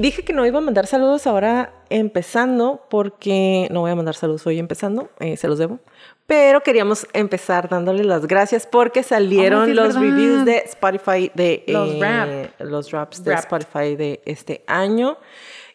Dije que no iba a mandar saludos ahora empezando, porque no voy a mandar saludos hoy empezando, eh, se los debo. Pero queríamos empezar dándole las gracias porque salieron Oh, sí, los verdad. reviews de Spotify de Los eh, rap. los raps de Rap. Spotify de este año.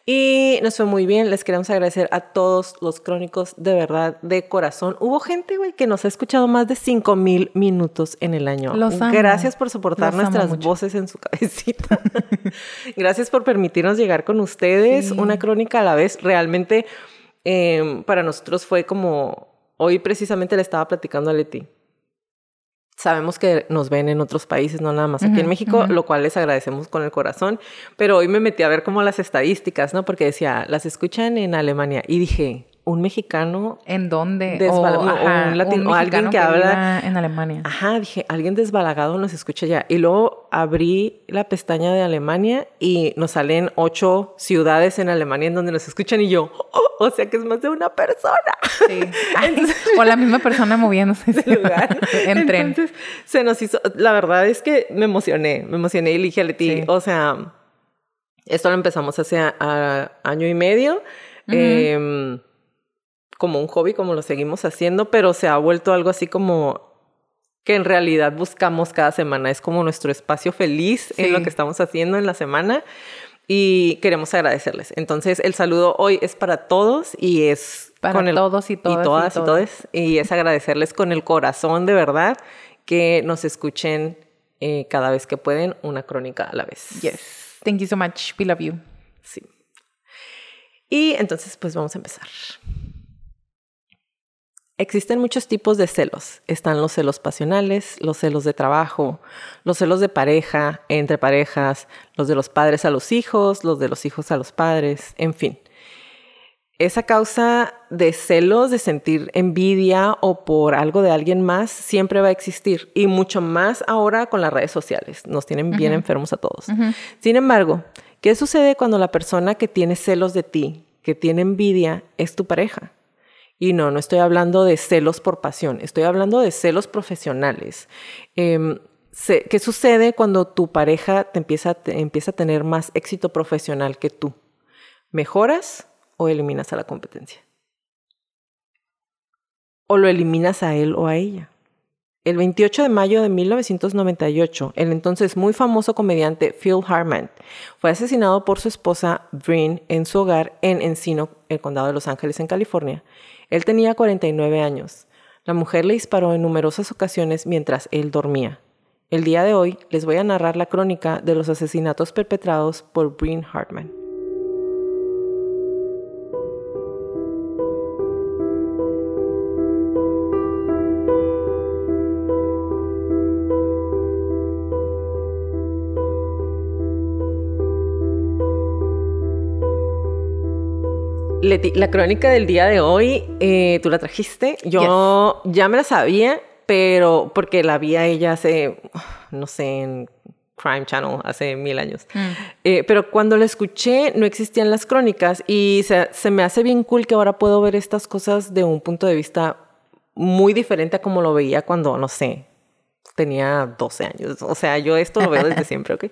Y nos fue muy bien. Les queremos agradecer a todos los crónicos de verdad, de corazón. Hubo gente, güey, que nos ha escuchado más de 5 mil minutos en el año. Los amo. Gracias por soportar Los nuestras voces en su cabecita. Gracias por permitirnos llegar con ustedes. Sí. Una crónica a la vez. Realmente eh, para nosotros fue como, hoy precisamente le estaba platicando a Leti. Sabemos que nos ven en otros países, no nada más aquí en México, lo cual les agradecemos con el corazón. Pero hoy me metí a ver como las estadísticas, ¿no? Porque decía, las escuchan en Alemania. Y dije, un mexicano ¿En dónde? Desbala- o, ajá, un latino- o alguien que habla- en Alemania. Ajá, dije, alguien desbalagado nos escucha ya. Y luego abrí la pestaña de Alemania y nos salen ocho ciudades en Alemania en donde nos escuchan y yo, "Oh, o sea que es más de una persona. Sí. O la misma persona moviéndose ese lugar. en tren. Entonces, se nos hizo, la verdad es que me emocioné, me emocioné y le dije a Leti, Sí. o sea, esto lo empezamos hace a- a- año y medio, como un hobby, como lo seguimos haciendo, pero se ha vuelto algo así como que en realidad buscamos cada semana, es como nuestro espacio feliz en Sí. lo que estamos haciendo en la semana y queremos agradecerles. Entonces, el saludo hoy es para todos y es Para con el, todos y todas y todas y todos. todes. Y es agradecerles con el corazón de verdad que nos escuchen eh, cada vez que pueden una crónica a la vez. Yes. Thank you so much. We love you. Sí. Y entonces, pues vamos a empezar. Existen muchos tipos de celos. Están los celos pasionales, los celos de trabajo, los celos de pareja, entre parejas, los de los padres a los hijos, los de los hijos a los padres, en fin. Esa causa de celos, de sentir envidia o por algo de alguien más, siempre va a existir. Y mucho más ahora con las redes sociales. Nos tienen bien enfermos a todos. Sin embargo, ¿qué sucede cuando la persona que tiene celos de ti, que tiene envidia, es tu pareja? Y no, no estoy hablando de celos por pasión, estoy hablando de celos profesionales. Em, ¿Qué sucede cuando tu pareja te empieza a tener más éxito profesional que tú? ¿Mejoras o eliminas a la competencia? ¿O lo eliminas a él o a ella? El 28 de mayo de 1998, el entonces muy famoso comediante Phil Hartman fue asesinado por su esposa Bryn en su hogar en Encino, el condado de Los Ángeles, en California. Él tenía 49 años. La mujer le disparó en numerosas ocasiones mientras él dormía. El día de hoy les voy a narrar la crónica de los asesinatos perpetrados por Bryn Hartman. Leti, la crónica del día de hoy, eh, tú la trajiste. Yo ya me la sabía, pero porque la vi a ella hace, no sé, en Crime Channel, hace mil años. Mm. Eh, pero cuando la escuché, no existían las crónicas y se, se me hace bien cool que ahora puedo ver estas cosas de un punto de vista muy diferente a como lo veía cuando, no sé, tenía 12 años. O sea, yo esto lo veo desde siempre, ¿ok?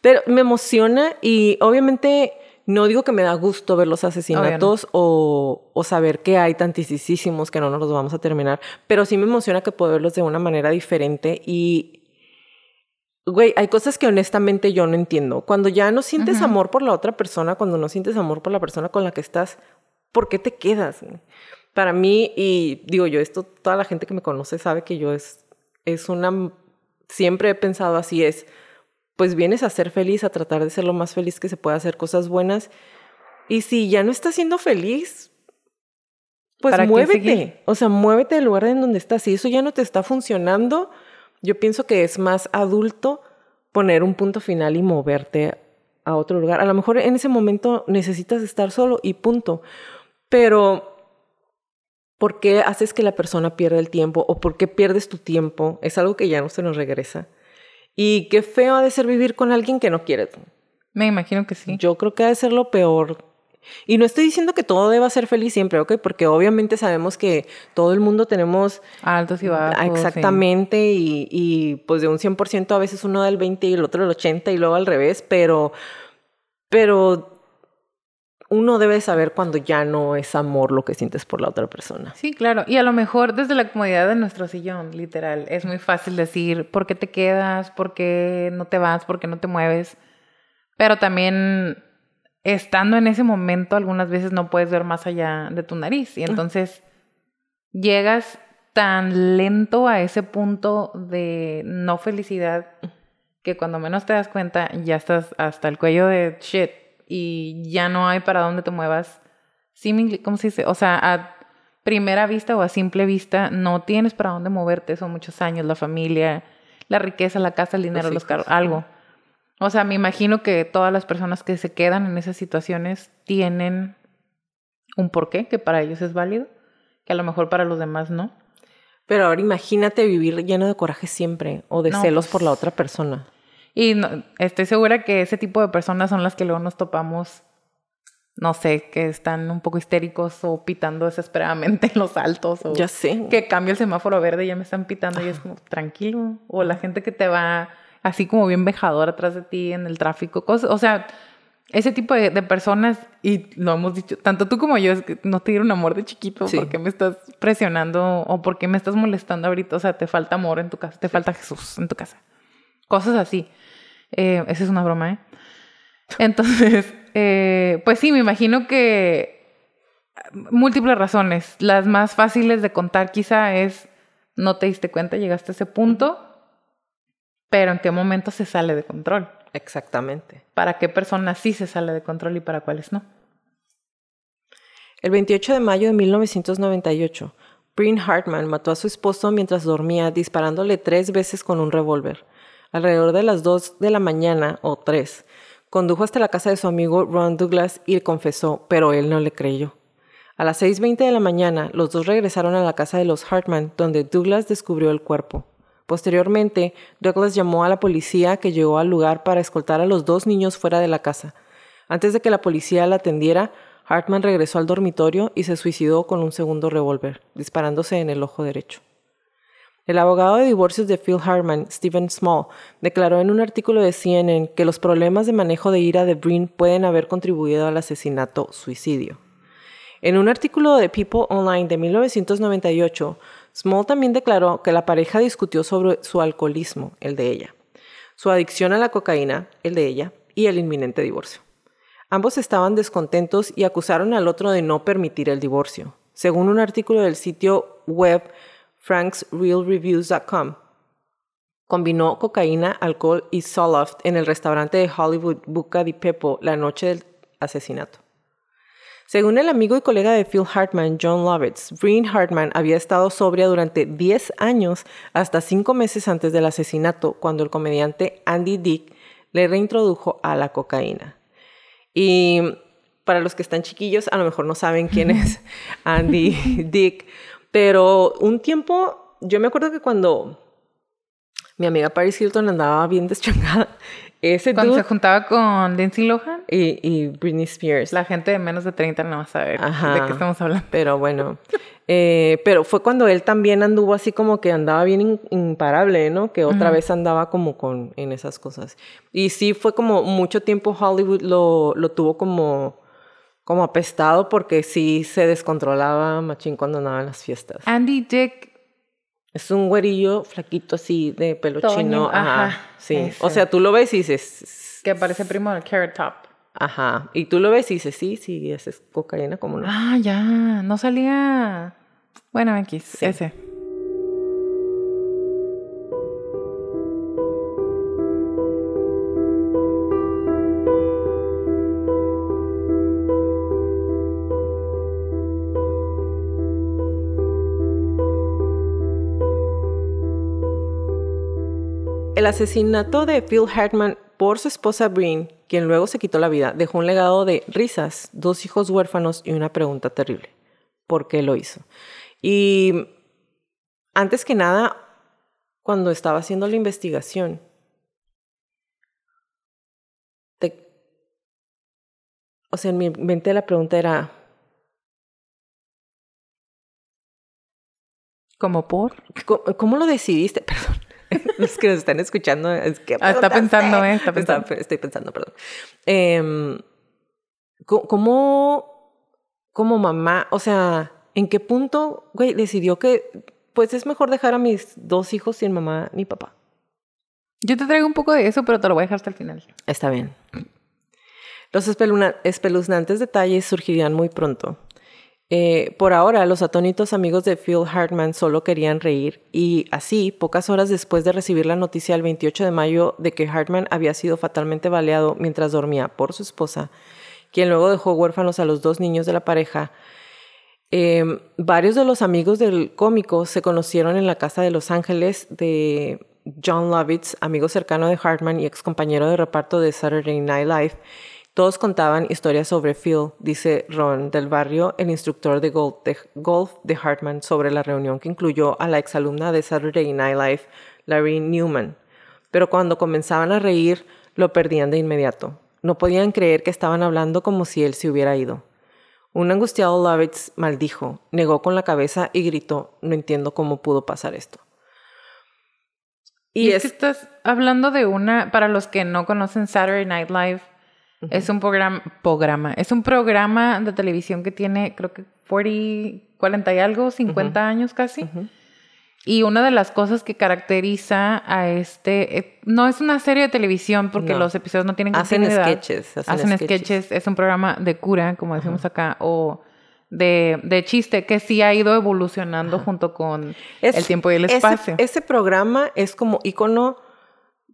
Pero me emociona y obviamente No digo que me da gusto ver los asesinatos o, o, saber que hay tantísimos que no nos los vamos a terminar, pero sí me emociona que puedo verlos de una manera diferente y, güey, hay cosas que honestamente yo no entiendo. Cuando ya no sientes amor por la otra persona, cuando no sientes amor por la persona con la que estás, ¿por qué te quedas? Para mí, y digo yo, esto toda la gente que me conoce sabe que yo es, es una, siempre he pensado así, es, pues vienes a ser feliz, a tratar de ser lo más feliz que se pueda, hacer cosas buenas. Y si ya no estás siendo feliz, pues muévete. O sea, muévete del lugar en donde estás. Si eso ya no te está funcionando, yo pienso que es más adulto poner un punto final y moverte a otro lugar. A lo mejor en ese momento necesitas estar solo y punto. Pero, ¿por qué haces que la persona pierda el tiempo o por qué pierdes tu tiempo? Es algo que ya no se nos regresa. Y qué feo ha de ser vivir con alguien que no quieres. Me imagino que sí. Yo creo que ha de ser lo peor. Y no estoy diciendo que todo deba ser feliz siempre, ¿ok? Porque obviamente sabemos que todo el mundo tenemos... Altos y bajos. Exactamente, y, y, pues de un 100% a veces uno da el 20 y el otro el 80 y luego al revés, pero... Pero uno debe saber cuando ya no es amor lo que sientes por la otra persona. Sí, claro. Y a lo mejor desde la comodidad de nuestro sillón, literal, es muy fácil decir por qué te quedas, por qué no te vas, por qué no te mueves. Pero también estando en ese momento, algunas veces no puedes ver más allá de tu nariz. Y entonces llegas tan lento a ese punto de no felicidad que cuando menos te das cuenta ya estás hasta el cuello de shit y ya no hay para dónde te muevas. ¿Cómo se dice? O sea, a primera vista o a simple vista no tienes para dónde moverte. Son muchos años, la familia, la riqueza, la casa, el dinero, los, carros, algo. O sea, me imagino que todas las personas que se quedan en esas situaciones tienen un porqué que para ellos es válido, que a lo mejor para los demás no. Pero ahora imagínate vivir lleno de coraje siempre o de celos por la pues otra persona. Y estoy segura que ese tipo de personas son las que luego nos topamos, no sé, que están un poco histéricos o pitando desesperadamente en los altos. O ya sé. Que cambia el semáforo verde y ya me están pitando y es como, tranquilo. O la gente que te va así como bien vejador atrás de ti en el tráfico. Cosas, o sea, ese tipo de, personas, y lo hemos dicho, tanto tú como yo, es que no te dieron amor de chiquito, ¿por qué me estás presionando o por qué me estás molestando ahorita? O sea, te falta amor en tu casa, te falta Jesús en tu casa. Cosas así. Eh, esa es una broma, ¿eh? Entonces, eh, pues sí, me imagino que múltiples razones. Las más fáciles de contar quizá es no te diste cuenta, llegaste a ese punto, pero en qué momento se sale de control. Exactamente. ¿Para qué personas sí se sale de control y para cuáles no? El 28 de mayo de 1998, Breen Hartman mató a su esposo mientras dormía disparándole tres veces con un revólver alrededor de las 2 de la mañana o 3. Condujo hasta la casa de su amigo Ron Douglas y le confesó, pero él no le creyó. A las 6.20 de la mañana, los dos regresaron a la casa de los Hartman, donde Douglas descubrió el cuerpo. Posteriormente, Douglas llamó a la policía que llegó al lugar para escoltar a los dos niños fuera de la casa. Antes de que la policía la atendiera, Hartman regresó al dormitorio y se suicidó con un segundo revólver, disparándose en el ojo derecho. El abogado de divorcios de Phil Hartman, Stephen Small, declaró en un artículo de CNN que los problemas de manejo de ira de Breen pueden haber contribuido al asesinato-suicidio. En un artículo de People Online de 1998, Small también declaró que la pareja discutió sobre su alcoholismo, el de ella, su adicción a la cocaína, el de ella, y el inminente divorcio. Ambos estaban descontentos y acusaron al otro de no permitir el divorcio. Según un artículo del sitio web franksrealreviews.com. Combinó cocaína, alcohol y Zoloft en el restaurante de Hollywood Buca di Pepo la noche del asesinato. Según el amigo y colega de Phil Hartman, John Lovitz, Breen Hartman había estado sobria durante 10 años hasta 5 meses antes del asesinato, cuando el comediante Andy Dick le reintrodujo a la cocaína. Y para los que están chiquillos, a lo mejor no saben quién es Andy Dick, pero un tiempo, yo me acuerdo que cuando mi amiga Paris Hilton andaba bien deschangada, ese Cuando se juntaba con Lindsay Lohan y, y, Britney Spears. La gente de menos de 30 no va a saber de qué estamos hablando. Pero bueno, Eh, pero fue cuando él también anduvo así como que andaba bien imparable, ¿no? Que otra vez andaba como con en esas cosas. Y sí fue como mucho tiempo Hollywood lo, lo tuvo como, como apestado porque sí se descontrolaba machín cuando andaba en las fiestas. Andy Dick. Es un güerillo flaquito así de pelo chino. Ajá. sí. O sea, tú lo ves y dices. Que parece primo del Carrot Top. Ajá. Y tú lo ves y dices, sí, sí, ese es cocaína como no. Ah, ya. No salía. Bueno, X, ese. El asesinato de Phil Hartman por su esposa Breen, quien luego se quitó la vida, dejó un legado de risas, dos hijos huérfanos y una pregunta terrible. ¿Por qué lo hizo? Y antes que nada, cuando estaba haciendo la investigación, o sea, en mi mente la pregunta era... ¿Cómo por? ¿Cómo, lo decidiste? Los que nos están escuchando, es que... Ah, está pensando, ¿eh? Está pensando. estoy pensando, perdón. Eh, ¿Cómo, como mamá, o sea, en qué punto, güey, decidió que, pues es mejor dejar a mis dos hijos sin mamá ni papá? Yo te traigo un poco de eso, pero te lo voy a dejar hasta el final. Está bien. Los espeluznantes detalles surgirían muy pronto. Eh, por ahora, los atónitos amigos de Phil Hartman solo querían reír y así, pocas horas después de recibir la noticia el 28 de mayo de que Hartman había sido fatalmente baleado mientras dormía por su esposa, quien luego dejó huérfanos a los dos niños de la pareja, eh, varios de los amigos del cómico se conocieron en la casa de Los Ángeles de John Lovitz, amigo cercano de Hartman y ex compañero de reparto de Saturday Night Live, todos contaban historias sobre Phil, dice Ron del barrio, el instructor de golf, de Hartman, sobre la reunión que incluyó a la exalumna de Saturday Night Live, Larry Newman. Pero cuando comenzaban a reír, lo perdían de inmediato. No podían creer que estaban hablando como si él se hubiera ido. Un angustiado Lovitz maldijo, negó con la cabeza y gritó, no entiendo cómo pudo pasar esto. Y, es que estás hablando de una, para los que no conocen Saturday Night Live, es un programa, programa, es un programa de televisión que tiene, creo que 40, 40 y algo, 50 años casi. Y una de las cosas que caracteriza a este, eh, no es una serie de televisión porque los episodios no tienen hacen sketches, hacen, hacen sketches. Es un programa de cura, como decimos acá, o de, de, chiste que sí ha ido evolucionando junto con el tiempo y el espacio. ese programa es como icono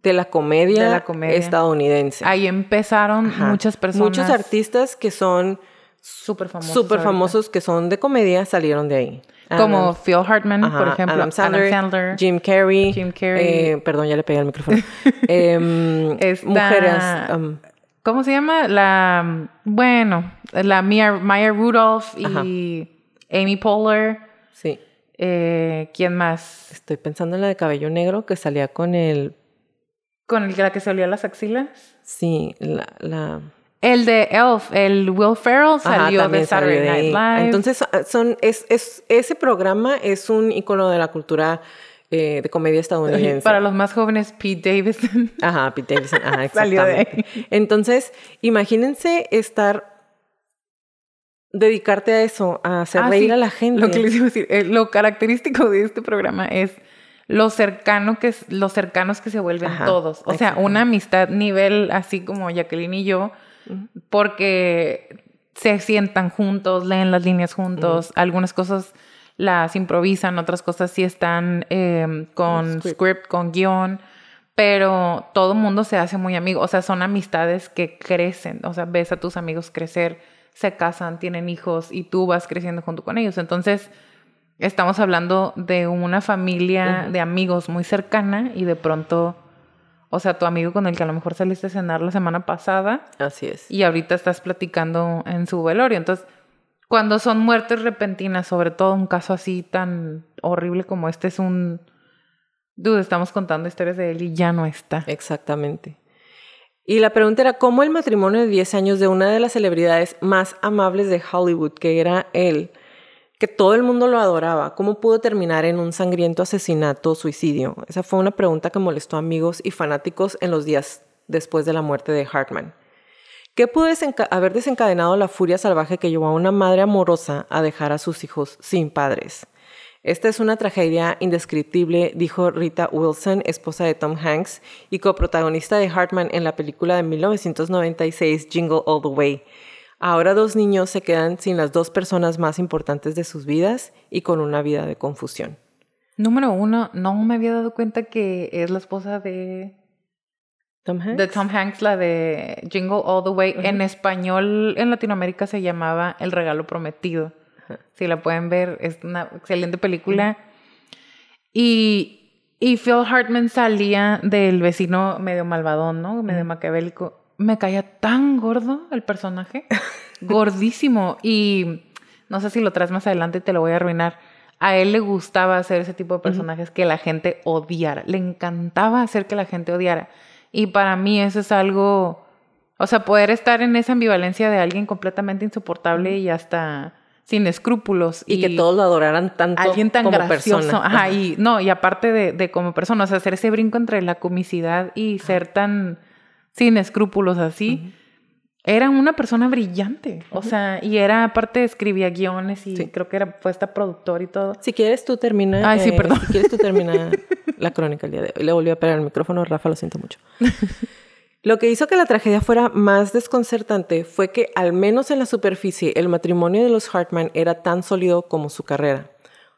de la comedia, estadounidense. Ahí empezaron muchas personas. Muchos artistas que son súper famosos. Súper famosos que son de comedia salieron de ahí. Como Phil Hartman, por ejemplo. Adam Sandler, Jim Carrey. Jim Carrey. Eh, perdón, ya le pegué al micrófono. eh, mujeres. Um, ¿Cómo se llama? La. Bueno, la Maya, Maya Rudolph y Amy Poehler. Sí. Eh, ¿Quién más? Estoy pensando en la de cabello negro que salía con el ¿Con el, la que se olía las axilas? Sí, la, la... El de Elf, el Will Ferrell salió de Saturday Night Live. Entonces, ah, son, es, es, ese programa es un icono de la cultura eh, de comedia estadounidense. Para los más jóvenes, Pete Davidson. Ajá, Pete Davidson. Ajá, exactamente. Entonces, imagínense estar dedicarte a eso, a hacer ah, reír a la gente. Lo que les iba a decir, eh, lo característico de este programa es lo cercano que los cercanos que se vuelven todos. O sea, una amistad nivel así como Jacqueline y yo, porque se sientan juntos, leen las líneas juntos, algunas cosas las improvisan, otras cosas sí están em, con script. con guion, pero todo el mundo se hace muy amigo. O sea, son amistades que crecen. O sea, ves a tus amigos crecer, se casan, tienen hijos y tú vas creciendo junto con ellos. Entonces, Estamos hablando de una familia de amigos muy cercana y de pronto, o sea, tu amigo con el que a lo mejor saliste a cenar la semana pasada. Así es. Y ahorita estás platicando en su velorio. Entonces, cuando son muertes repentinas, sobre todo un caso así tan horrible como este, es un... Dude, estamos contando historias de él y ya no está. Exactamente. Y la pregunta era, ¿cómo el matrimonio de 10 años de una de las celebridades más amables de Hollywood, que era él, que todo el mundo lo adoraba, ¿cómo pudo terminar en un sangriento asesinato o suicidio? Esa fue una pregunta que molestó a amigos y fanáticos en los días después de la muerte de Hartman. ¿Qué pudo haber desencadenado la furia salvaje que llevó a una madre amorosa a dejar a sus hijos sin padres? Esta es una tragedia indescriptible, dijo Rita Wilson, esposa de Tom Hanks y coprotagonista de Hartman en la película de 1996 Jingle All the Way. Ahora dos niños se quedan sin las dos personas más importantes de sus vidas y con una vida de confusión. Número uno, no me había dado cuenta que es la esposa de Tom Hanks. De Tom Hanks, la de Jingle All the Way. En español, en Latinoamérica se llamaba El Regalo Prometido. Si la pueden ver, es una excelente película. y, y Phil Hartman salía del vecino medio malvadón, ¿no? Medio maquiavélico me caía tan gordo el personaje, gordísimo. Y no sé si lo traes más adelante y te lo voy a arruinar. A él le gustaba hacer ese tipo de personajes que la gente odiara. Le encantaba hacer que la gente odiara. Y para mí eso es algo, o sea, poder estar en esa ambivalencia de alguien completamente insoportable y hasta sin escrúpulos. Y, que todos lo adoraran tanto alguien tan gracioso. Ajá, y no, y aparte de, de como persona, o sea, hacer ese brinco entre la comicidad y ser tan sin escrúpulos así. Era una persona brillante, o sea, y era aparte escribía guiones y creo que era fue hasta productor y todo. Si quieres tú termina. Ay, sí, eh, perdón. Si quieres tú termina la crónica el día de hoy. Le volví a pegar el micrófono, Rafa, lo siento mucho. Lo que hizo que la tragedia fuera más desconcertante fue que, al menos en la superficie, el matrimonio de los Hartman era tan sólido como su carrera.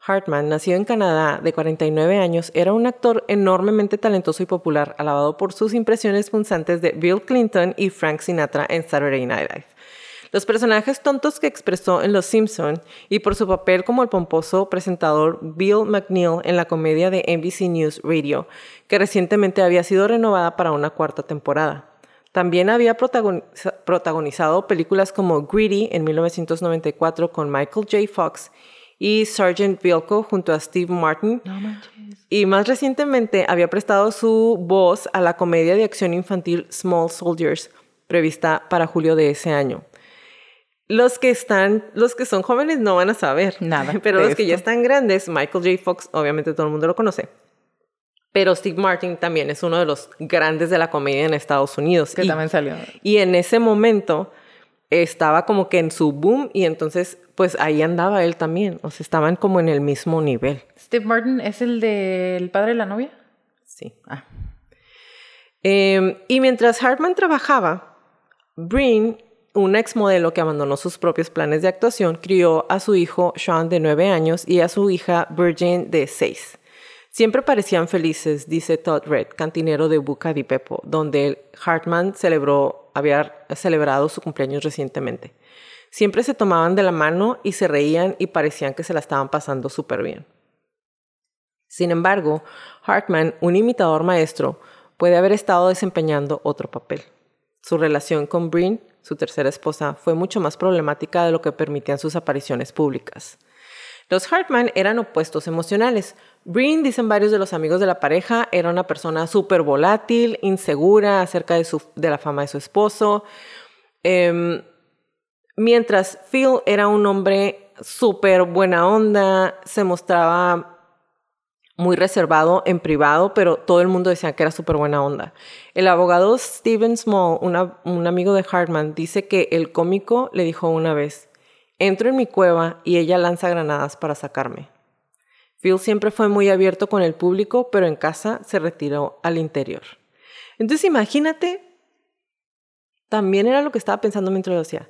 Hartman, nacido en Canadá de 49 años, era un actor enormemente talentoso y popular, alabado por sus impresiones punzantes de Bill Clinton y Frank Sinatra en Saturday Night Live. Los personajes tontos que expresó en Los Simpson y por su papel como el pomposo presentador Bill McNeil en la comedia de NBC News Radio, que recientemente había sido renovada para una cuarta temporada. También había protagonizado películas como Greedy en 1994 con Michael J. Fox y Sergeant Bilko junto a Steve Martin. y más recientemente había prestado su voz a la comedia de acción infantil Small Soldiers, prevista para julio de ese año. Los que están, los que son jóvenes no van a saber nada. Pero los que ya están grandes, Michael J. Fox, obviamente todo el mundo lo conoce. Pero Steve Martin también es uno de los grandes de la comedia en Estados Unidos. Que también salió. Y en ese momento estaba como que en su boom y entonces pues ahí andaba él también, o sea, estaban como en el mismo nivel. Steve Martin es el del padre de la novia. Sí. Ah. Y mientras Hartman trabajaba, Breen, una exmodelo que abandonó sus propios planes de actuación, crió a su hijo Sean de nueve años y a su hija Virgin de seis. Siempre parecían felices, dice Todd Red, cantinero de Buca di Pepo, donde Hartman celebró, había celebrado su cumpleaños recientemente. Siempre se tomaban de la mano y se reían y parecían que se la estaban pasando súper bien. Sin embargo, Hartman, un imitador maestro, puede haber estado desempeñando otro papel. Su relación con Breen, su tercera esposa, fue mucho más problemática de lo que permitían sus apariciones públicas. Los Hartman eran opuestos emocionales. Breen, dicen varios de los amigos de la pareja, era una persona súper volátil, insegura acerca de, la fama de su esposo. Em, mientras Phil era un hombre súper buena onda, se mostraba muy reservado en privado, pero todo el mundo decía que era súper buena onda. El abogado Stephen Small, un amigo de Hartman, dice que el cómico le dijo una vez, Entro en mi cueva y ella lanza granadas para sacarme. Phil siempre fue muy abierto con el público, pero en casa se retiró al interior. Entonces imagínate, también era lo que estaba pensando mientras lo hacía.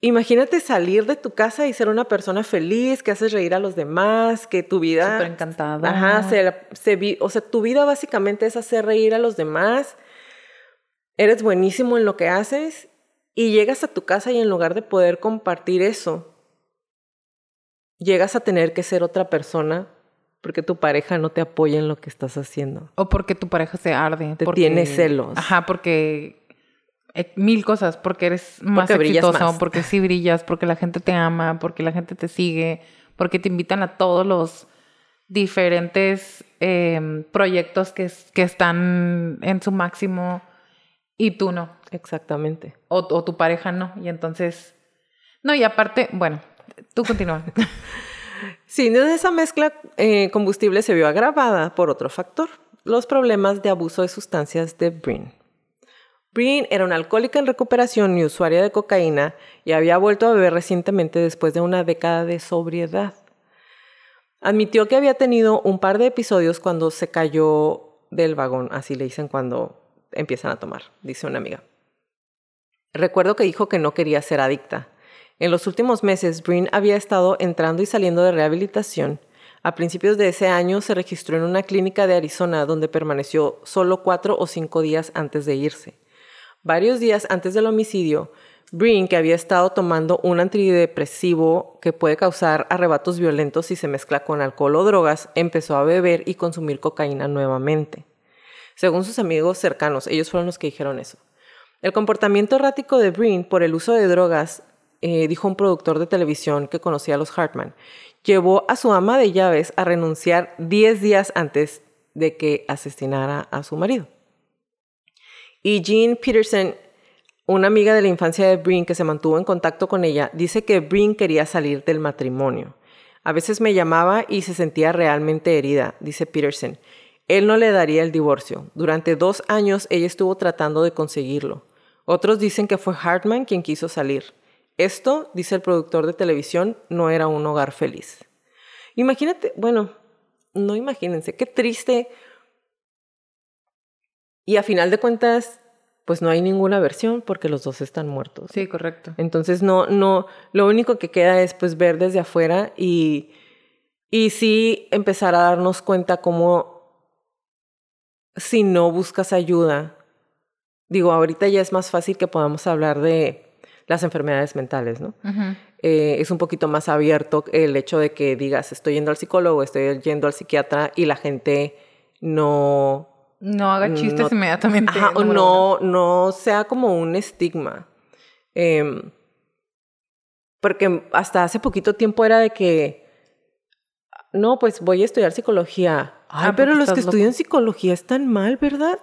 Imagínate salir de tu casa y ser una persona feliz, que haces reír a los demás, que tu vida... Súper encantada. Ajá, o sea, tu vida básicamente es hacer reír a los demás. Eres buenísimo en lo que haces y llegas a tu casa y en lugar de poder compartir eso, llegas a tener que ser otra persona porque tu pareja no te apoya en lo que estás haciendo. O porque tu pareja se arde. Te tiene celos. Ajá, porque eh, mil cosas, porque eres más porque exitosa, porque sí brillas, porque la gente te ama, porque la gente te sigue, porque te invitan a todos los diferentes em, proyectos que, que están en su máximo y tú no. Exactamente. O, tu pareja no. Y entonces, no, y aparte, bueno, tú continúa. Sí, de esa mezcla eh, combustible se vio agravada por otro factor, los problemas de abuso de sustancias de Breen. Breen era una alcohólica en recuperación y usuaria de cocaína y había vuelto a beber recientemente después de una década de sobriedad. Admitió que había tenido un par de episodios cuando se cayó del vagón, así le dicen cuando empiezan a tomar, dice una amiga. Recuerdo que dijo que no quería ser adicta. En los últimos meses, Breen había estado entrando y saliendo de rehabilitación. A principios de ese año se registró en una clínica de Arizona donde permaneció solo cuatro o cinco días antes de irse. Varios días antes del homicidio, Breen, que había estado tomando un antidepresivo que puede causar arrebatos violentos si se mezcla con alcohol o drogas, empezó a beber y consumir cocaína nuevamente. Según sus amigos cercanos, ellos fueron los que dijeron eso. El comportamiento errático de Breen por el uso de drogas, eh, dijo un productor de televisión que conocía a los Hartman, llevó a su ama de llaves a renunciar 10 días antes de que asesinara a su marido. Y Jean Peterson una amiga de la infancia de Breen que se mantuvo en contacto con ella dice que Breen quería salir del matrimonio. A veces me llamaba y se sentía realmente herida, dice Peterson. Él no le daría el divorcio. Durante dos años ella estuvo tratando de conseguirlo. Otros dicen que fue Hartman quien quiso salir. Esto, dice el productor de televisión, no era un hogar feliz. Imagínate, bueno, no imagínense, qué triste. Y a final de cuentas, pues no hay ninguna versión porque los dos están muertos. Sí, correcto. Entonces no, no, lo único que queda es pues ver desde afuera y, y sí empezar a darnos cuenta cómo si no buscas ayuda, digo, ahorita ya es más fácil que podamos hablar de las enfermedades mentales, ¿no? Eh, es un poquito más abierto el hecho de que digas, estoy yendo al psicólogo, estoy yendo al psiquiatra y la gente no no haga chistes inmediatamente. Ajá, o no, no sea como un estigma. Em, porque hasta hace poquito tiempo era de que, no, pues voy a estudiar psicología. Ay, ah, pero los que estudian psicología están mal, ¿verdad?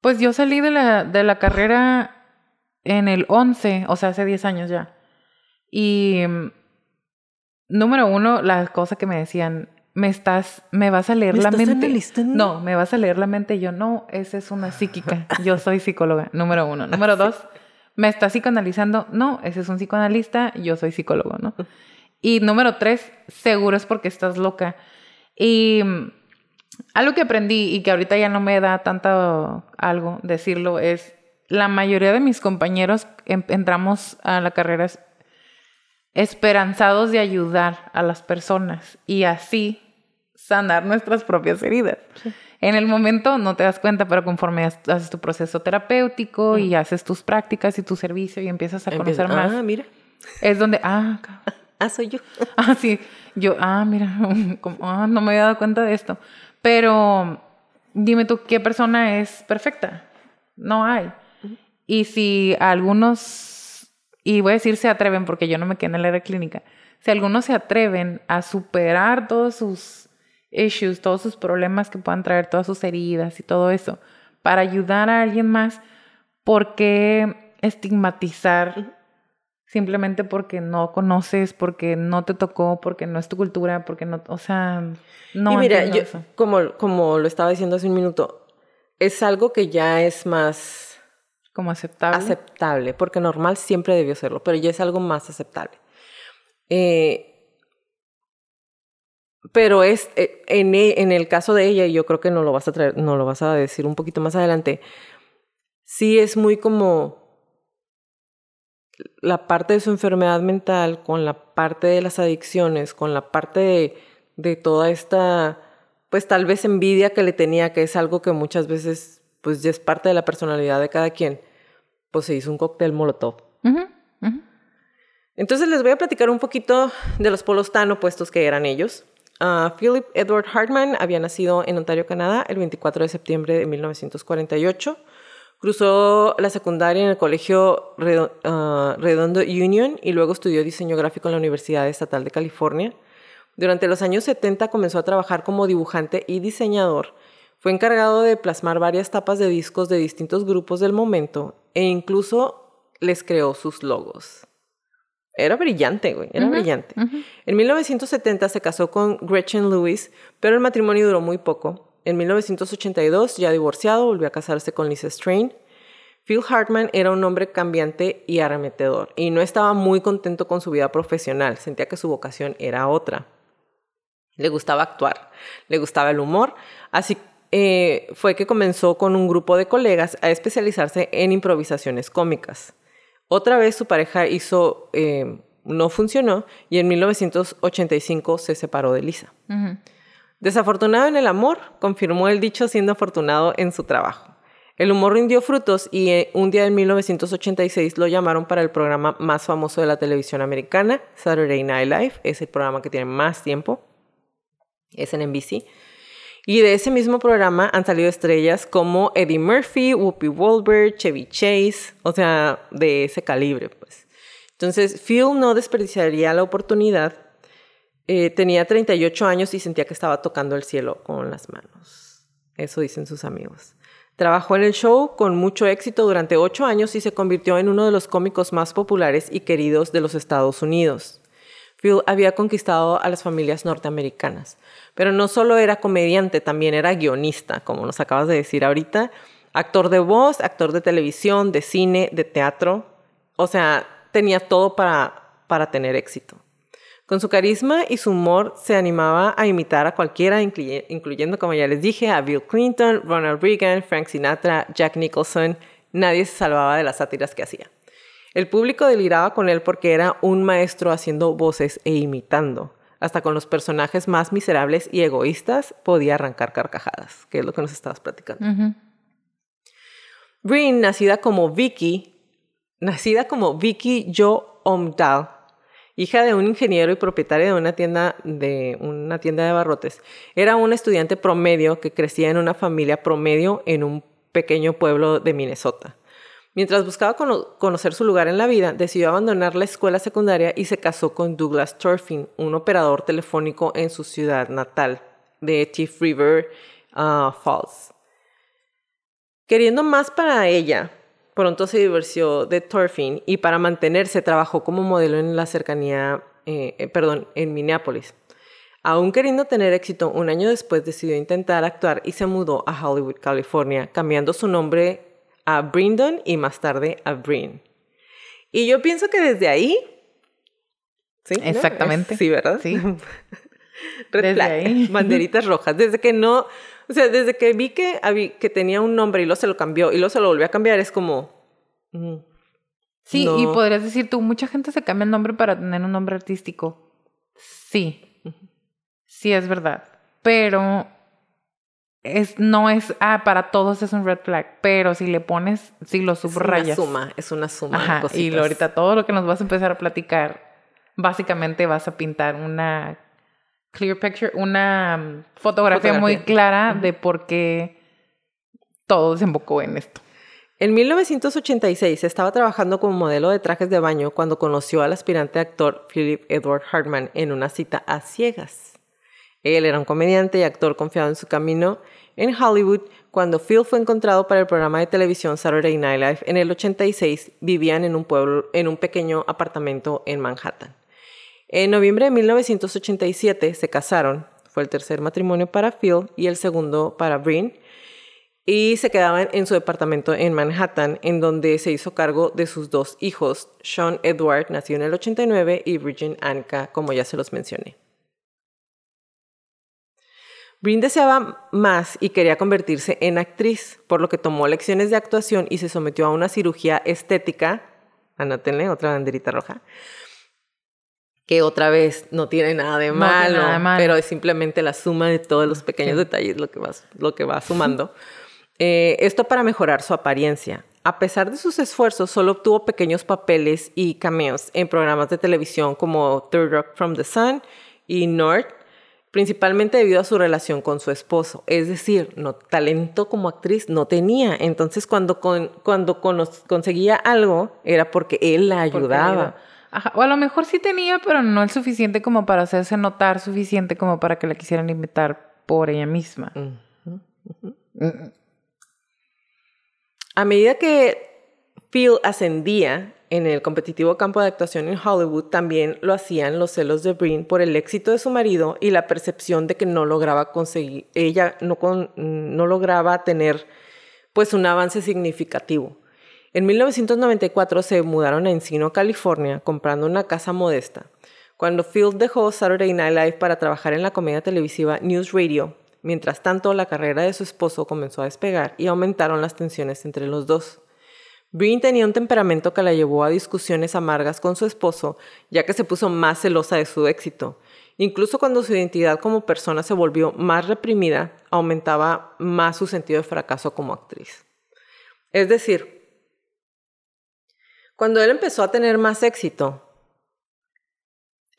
Pues yo salí de la, de la carrera en el 11, o sea, hace 10 años ya. Y mm, número uno, la cosa que me decían, me estás, me vas a leer la mente. No, me vas a leer la mente. yo, no, esa es una psíquica. Yo soy psicóloga, número uno. Número dos, me estás psicoanalizando. No, ese es un psicoanalista, yo soy psicólogo, ¿no? Y número tres, seguro es porque estás loca. Y mm, algo que aprendí y que ahorita ya no me da tanto algo decirlo es, la mayoría de mis compañeros entramos a la carrera esperanzados de ayudar a las personas y así sanar nuestras propias heridas. En el momento no te das cuenta, pero conforme haces tu proceso terapéutico y haces tus prácticas y tu servicio y empiezas a conocer más. Ah, mira. Es donde, ah, ah, soy yo. Ah, sí. Yo, ah, mira, ah, no me había dado cuenta de esto. Pero dime tú, ¿qué persona es perfecta? No hay. Y si algunos, y voy a decir se atreven porque yo no me quedé en la área clínica, si algunos se atreven a superar todos sus issues, todos sus problemas que puedan traer, todas sus heridas y todo eso, para ayudar a alguien más, ¿por qué estigmatizar simplemente porque no conoces, porque no te tocó, porque no es tu cultura, porque no, o sea, no. Y mira, yo, como, como lo estaba diciendo hace un minuto, es algo que ya es más como aceptable. Aceptable, porque normal siempre debió serlo, pero ya es algo más aceptable. Eh, pero es eh, en, e, en, el caso de ella, y yo creo que no lo vas a traer, no lo vas a decir un poquito más adelante, sí es muy como la parte de su enfermedad mental con la parte de las adicciones, con la parte de, de toda esta, pues tal vez envidia que le tenía, que es algo que muchas veces, pues ya es parte de la personalidad de cada quien, pues se hizo un cóctel molotov. Entonces les voy a platicar un poquito de los polos tan opuestos que eran ellos. Ah, Philip Edward Hartman había nacido en Ontario, Canadá, el 24 de septiembre de 1948. Cruzó la secundaria en el Colegio ah, Redondo Union y luego estudió diseño gráfico en la Universidad Estatal de California. Durante los años 70 comenzó a trabajar como dibujante y diseñador. Fue encargado de plasmar varias tapas de discos de distintos grupos del momento e incluso les creó sus logos. era brillante, güey, era brillante. En 1970 se casó con Gretchen Lewis, pero el matrimonio duró muy poco. En 1982, ya divorciado, volvió a casarse con Lisa Strain. Phil Hartman era un hombre cambiante y arremetedor, y no estaba muy contento con su vida profesional, sentía que su vocación era otra. Le gustaba actuar, le gustaba el humor, así eh, fue que comenzó con un grupo de colegas a especializarse en improvisaciones cómicas. Otra vez su pareja hizo, eh, no funcionó y en 1985 se separó de Lisa. Desafortunado en el amor, confirmó el dicho siendo afortunado en su trabajo. El humor rindió frutos y eh, un día en 1986 lo llamaron para el programa más famoso de la televisión americana, Saturday Night Live. Es el programa que tiene más tiempo. Es en NBC. Y de ese mismo programa han salido estrellas como Eddie Murphy, Whoopi Goldberg, Chevy Chase, o sea, de ese calibre, pues. Entonces, Phil no desperdiciaría la oportunidad. Eh, tenía 38 años y sentía que estaba tocando el cielo con las manos. Eso dicen sus amigos. Trabajó en el show con mucho éxito durante ocho años y se convirtió en uno de los cómicos más populares y queridos de los Estados Unidos. Phil había conquistado a las familias norteamericanas. Pero no solo era comediante, también era guionista, como nos acabas de decir ahorita. Actor de voz, actor de televisión, de cine, de teatro. O sea, tenía todo para, para tener éxito. Con su carisma y su humor se animaba a imitar a cualquiera, incluyendo, como ya les dije, a Bill Clinton, Ronald Reagan, Frank Sinatra, Jack Nicholson. Nadie se salvaba de las sátiras que hacía. El público deliraba con él porque era un maestro haciendo voces e imitando hasta con los personajes más miserables y egoístas, podía arrancar carcajadas, que es lo que nos estabas platicando. Uh nacida como Vicky, nacida como Vicky Jo Omdal, hija de un ingeniero y propietaria de una tienda de una tienda de barrotes, era una estudiante promedio que crecía en una familia promedio en un pequeño pueblo de Minnesota. Mientras buscaba conocer su lugar en la vida, decidió abandonar la escuela secundaria y se casó con Douglas Turfin, un operador telefónico en su ciudad natal, de Thief River uh, Falls. Queriendo más para ella, pronto se divorció de Turfin y para mantenerse trabajó como modelo en la cercanía, eh, eh, perdón, en Minneapolis. Aún queriendo tener éxito, un año después decidió intentar actuar y se mudó a Hollywood, California, cambiando su nombre a Brindon y más tarde a Brin. Y yo pienso que desde ahí... ¿sí? Exactamente. Sí, ¿verdad? Sí. desde ahí. banderitas rojas. Desde que no... O sea, desde que vi que, que tenía un nombre y luego se lo cambió y luego se lo volvió a cambiar, es como... Mm, sí, y podrías decir tú, mucha gente se cambia el nombre para tener un nombre artístico. Sí. Sí, es verdad. Pero es, no es, ah, para todos es un red flag, pero si le pones, si lo subrayas. Es una suma, es una suma. Ajá, y ahorita todo lo que nos vas a empezar a platicar, básicamente vas a pintar una clear picture, una mm, fotografía, muy clara de por qué todo desembocó en esto. En 1986 estaba trabajando como modelo de trajes de baño cuando conoció al aspirante actor Philip Edward Hartman en una cita a ciegas. Él era un comediante y actor confiado en su camino en Hollywood. Cuando Phil fue encontrado para el programa de televisión Saturday Night Live en el 86, vivían en un pueblo, en un pequeño apartamento en Manhattan. En noviembre de 1987 se casaron. Fue el tercer matrimonio para Phil y el segundo para Bryn. Y se quedaban en su departamento en Manhattan, en donde se hizo cargo de sus dos hijos, Sean Edward, nació en el 89, y Virgin Anka, como ya se los mencioné. Brin deseaba más y quería convertirse en actriz, por lo que tomó lecciones de actuación y se sometió a una cirugía estética, anótenle otra banderita roja, que otra vez no tiene nada de, malo, pero es simplemente la suma de todos los pequeños detalles lo que va, lo que va sumando. Eh, esto para mejorar su apariencia. A pesar de sus esfuerzos, solo obtuvo pequeños papeles y cameos en programas de televisión como Third Rock from the Sun y North principalmente debido a su relación con su esposo. Es decir, no, talento como actriz no tenía. Entonces, cuando, cuando conseguía algo, era porque él la ayudaba. O a lo mejor sí tenía, pero no el suficiente como para hacerse notar, suficiente como para que la quisieran invitar por ella misma. A medida que Phil ascendía en el competitivo campo de actuación en Hollywood también lo hacían los celos de Breen por el éxito de su marido y la percepción de que no lograba conseguir, ella no, no lograba tener pues un avance significativo. En 1994 se mudaron a Encino, California, comprando una casa modesta. Cuando Phil dejó Saturday Night Live para trabajar en la comedia televisiva News Radio, mientras tanto la carrera de su esposo comenzó a despegar y aumentaron las tensiones entre los dos. Breen tenía un temperamento que la llevó a discusiones amargas con su esposo, ya que se puso más celosa de su éxito. Incluso cuando su identidad como persona se volvió más reprimida, aumentaba más su sentido de fracaso como actriz. Es decir, cuando él empezó a tener más éxito,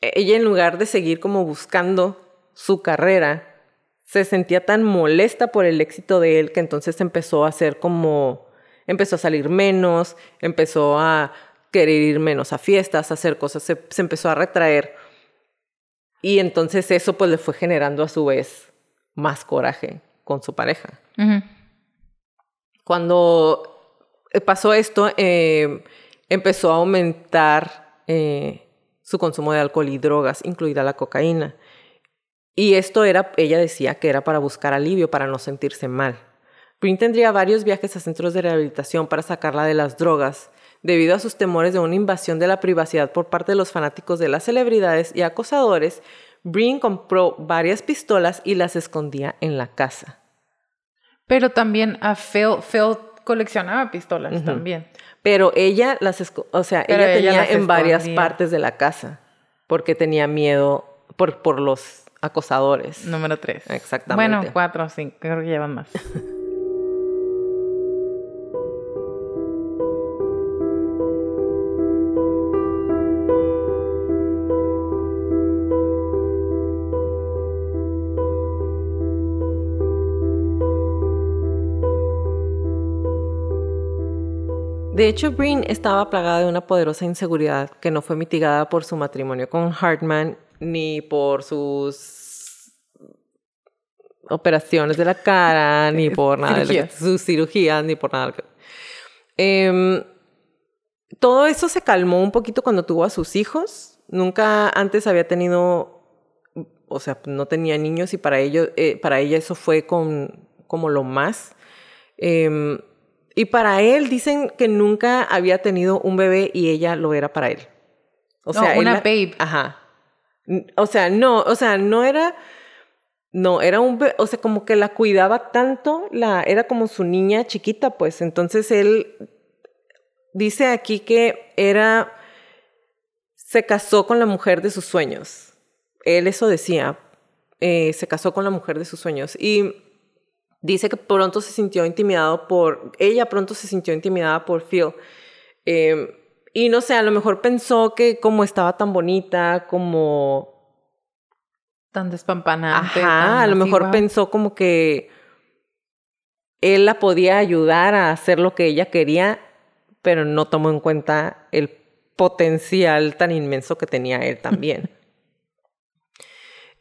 ella en lugar de seguir como buscando su carrera, se sentía tan molesta por el éxito de él que entonces empezó a hacer como empezó a salir menos, empezó a querer ir menos a fiestas, a hacer cosas, se, empezó a retraer. Y entonces eso pues le fue generando a su vez más coraje con su pareja. Cuando eh, pasó esto, eh, empezó a aumentar eh, su consumo de alcohol y drogas, incluida la cocaína. Y esto era, ella decía que era para buscar alivio, para no sentirse mal. Green tendría varios viajes a centros de rehabilitación para sacarla de las drogas, debido a sus temores de una invasión de la privacidad por parte de los fanáticos de las celebridades y acosadores. Breen compró varias pistolas y las escondía en la casa. Pero también a Phil, Phil coleccionaba pistolas también. Pero ella las, o sea, ella, tenía en varias partes de la casa porque tenía miedo por, por los acosadores. Número tres. Exactamente. Bueno, cuatro, cinco, creo que llevan más. De hecho, Breen estaba plagada de una poderosa inseguridad que no fue mitigada por su matrimonio con Hartman ni por sus operaciones de la cara, ni por nada de sus cirugías, ni por nada. Em, todo eso se calmó un poquito cuando tuvo a sus hijos. Nunca antes había tenido, o sea, no tenía niños y para, ello, eh, para ella eso fue con, como lo más. Em, y para él dicen que nunca había tenido un bebé y ella lo era para él. O sea, una babe. Ajá. O sea, no, o sea, no era no, era un o sea, como que la cuidaba tanto, la era como su niña chiquita, pues. Entonces él dice aquí que era se casó con la mujer de sus sueños. Él eso decía, eh, se casó con la mujer de sus sueños y dice que pronto se sintió intimidado por, ella pronto se sintió intimidada por Phil. Em, y no sé, a lo mejor pensó que como estaba tan bonita, como... Tan despampanante. Ajá, a lo mejor pensó como que él la podía ayudar a hacer lo que ella quería, pero no tomó en cuenta el potencial tan inmenso que tenía él también.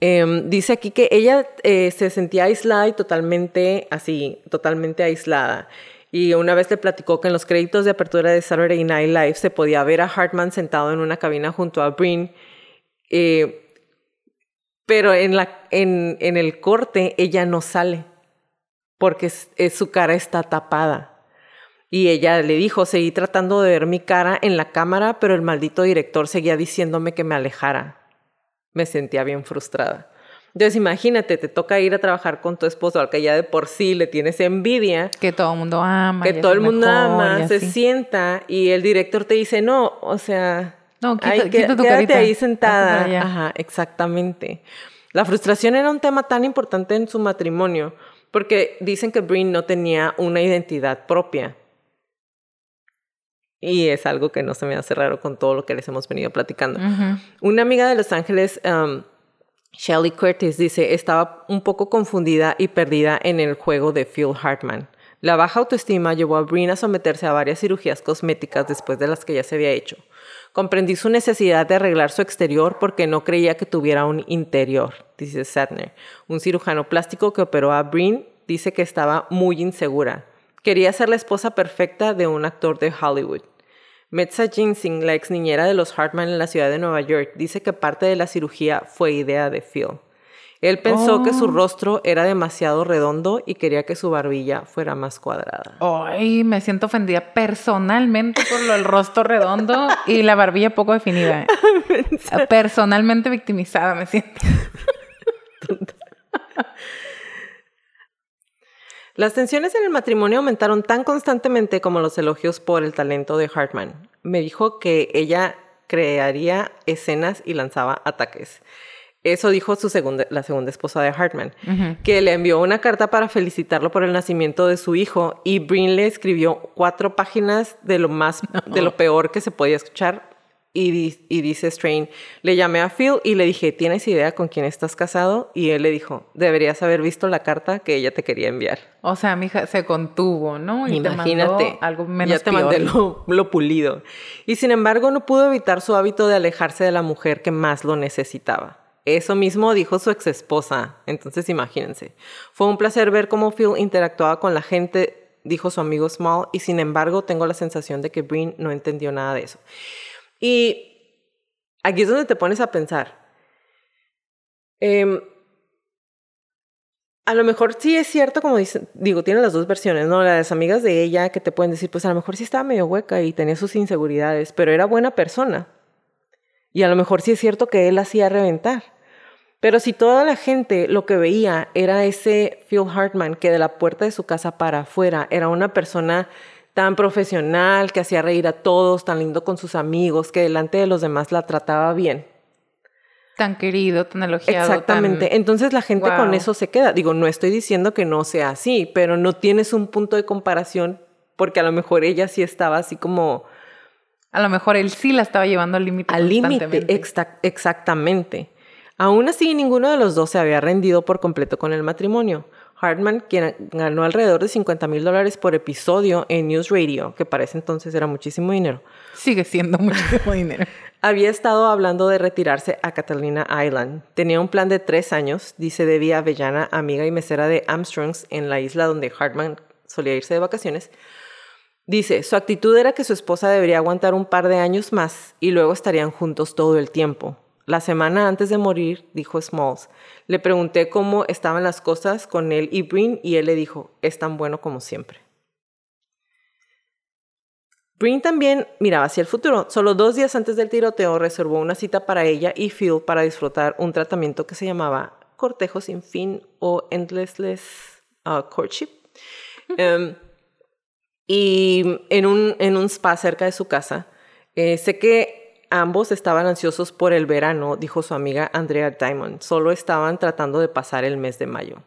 Em, dice aquí que ella eh, se sentía aislada y totalmente así, totalmente aislada. Y una vez le platicó que en los créditos de apertura de Saturday Night Live se podía ver a Hartman sentado en una cabina junto a Breen. Eh, pero en, la, en, en, el corte ella no sale porque su cara está tapada. Y ella le dijo, seguí tratando de ver mi cara en la cámara, pero el maldito director seguía diciéndome que me alejara me sentía bien frustrada. Entonces imagínate, te toca ir a trabajar con tu esposo al que ya de por sí le tienes envidia. Que todo el mundo ama. Que todo el mundo ama, se sienta y el director te dice, no, o sea, no, quita, tu quédate ahí sentada. Ajá, exactamente. La frustración era un tema tan importante en su matrimonio porque dicen que Breen no tenía una identidad propia. Y es algo que no se me hace raro con todo lo que les hemos venido platicando. Una amiga de Los Ángeles, um, Shelly Curtis, dice, estaba un poco confundida y perdida en el juego de Phil Hartman. La baja autoestima llevó a Breen a someterse a varias cirugías cosméticas después de las que ya se había hecho. Comprendí su necesidad de arreglar su exterior porque no creía que tuviera un interior, dice Sadner. Un cirujano plástico que operó a Breen dice que estaba muy insegura. Quería ser la esposa perfecta de un actor de Hollywood. Metza Ginsing, la ex niñera de los Hartman en la ciudad de Nueva York, dice que parte de la cirugía fue idea de Phil. Él pensó que su Oh. rostro era demasiado redondo y quería que su barbilla fuera más cuadrada. Ay, me siento ofendida personalmente por lo del rostro redondo y la barbilla poco definida. Personalmente victimizada me siento. Las tensiones en el matrimonio aumentaron tan constantemente como los elogios por el talento de Hartman. Me dijo que ella crearía escenas y lanzaba ataques. Eso dijo su segunda, la segunda esposa de Hartman, que le envió una carta para felicitarlo por el nacimiento de su hijo y Brin le escribió cuatro páginas de lo más, de lo peor que se podía escuchar. Y, di- y dice Strain, le llamé a Phil y le dije, ¿tienes idea con quién estás casado? Y él le dijo, deberías haber visto la carta que ella te quería enviar. O sea, mi hija se contuvo, ¿no? Y te Imagínate, mandó algo menos ya te peor. mandé lo, lo pulido. Y sin embargo no pudo evitar su hábito de alejarse de la mujer que más lo necesitaba. Eso mismo dijo su ex esposa. Entonces imagínense. Fue un placer ver cómo Phil interactuaba con la gente, dijo su amigo Small, y sin embargo tengo la sensación de que Breen no entendió nada de eso. Y aquí es donde te pones a pensar. Em, a lo mejor sí es cierto, como dicen, digo, tiene las dos versiones, ¿no? Las amigas de ella que te pueden decir, pues a lo mejor sí estaba medio hueca y tenía sus inseguridades, pero era buena persona. Y a lo mejor sí es cierto que él hacía reventar. Pero si toda la gente lo que veía era ese Phil Hartman que de la puerta de su casa para afuera era una persona tan profesional, que hacía reír a todos, tan lindo con sus amigos, que delante de los demás la trataba bien. Tan querido, tan elogiado. Exactamente. tan- Entonces la gente con eso se queda. Digo, no estoy diciendo que no sea así, pero no tienes un punto de comparación porque a lo mejor ella sí estaba así como A lo mejor él sí la estaba llevando al límite. al límite. Exact- exactamente. Aún así, ninguno de los dos se había rendido por completo con el matrimonio. Hartman, quien ganó alrededor de 50 mil dólares por episodio en News Radio, que para ese entonces era muchísimo dinero, Sigue siendo muchísimo dinero. Había estado hablando de retirarse a Catalina Island. Tenía un plan de tres años, dice Debbie Avellana, amiga y mesera de Armstrongs en la isla donde Hartman solía irse de vacaciones. Dice, su actitud era que su esposa debería aguantar un par de años más y luego estarían juntos todo el tiempo. La semana antes de morir, dijo Smalls, le pregunté cómo estaban las cosas con él y Breen y él le dijo, es tan bueno como siempre. Breen también miraba hacia el futuro. Solo dos días antes del tiroteo reservó una cita para ella y Phil para disfrutar un tratamiento que se llamaba cortejo sin fin o endlessless uh, courtship. Em, y en un, en un spa cerca de su casa. Eh, sé que ambos estaban ansiosos por el verano, dijo su amiga Andrea Diamond. Solo estaban tratando de pasar el mes de mayo.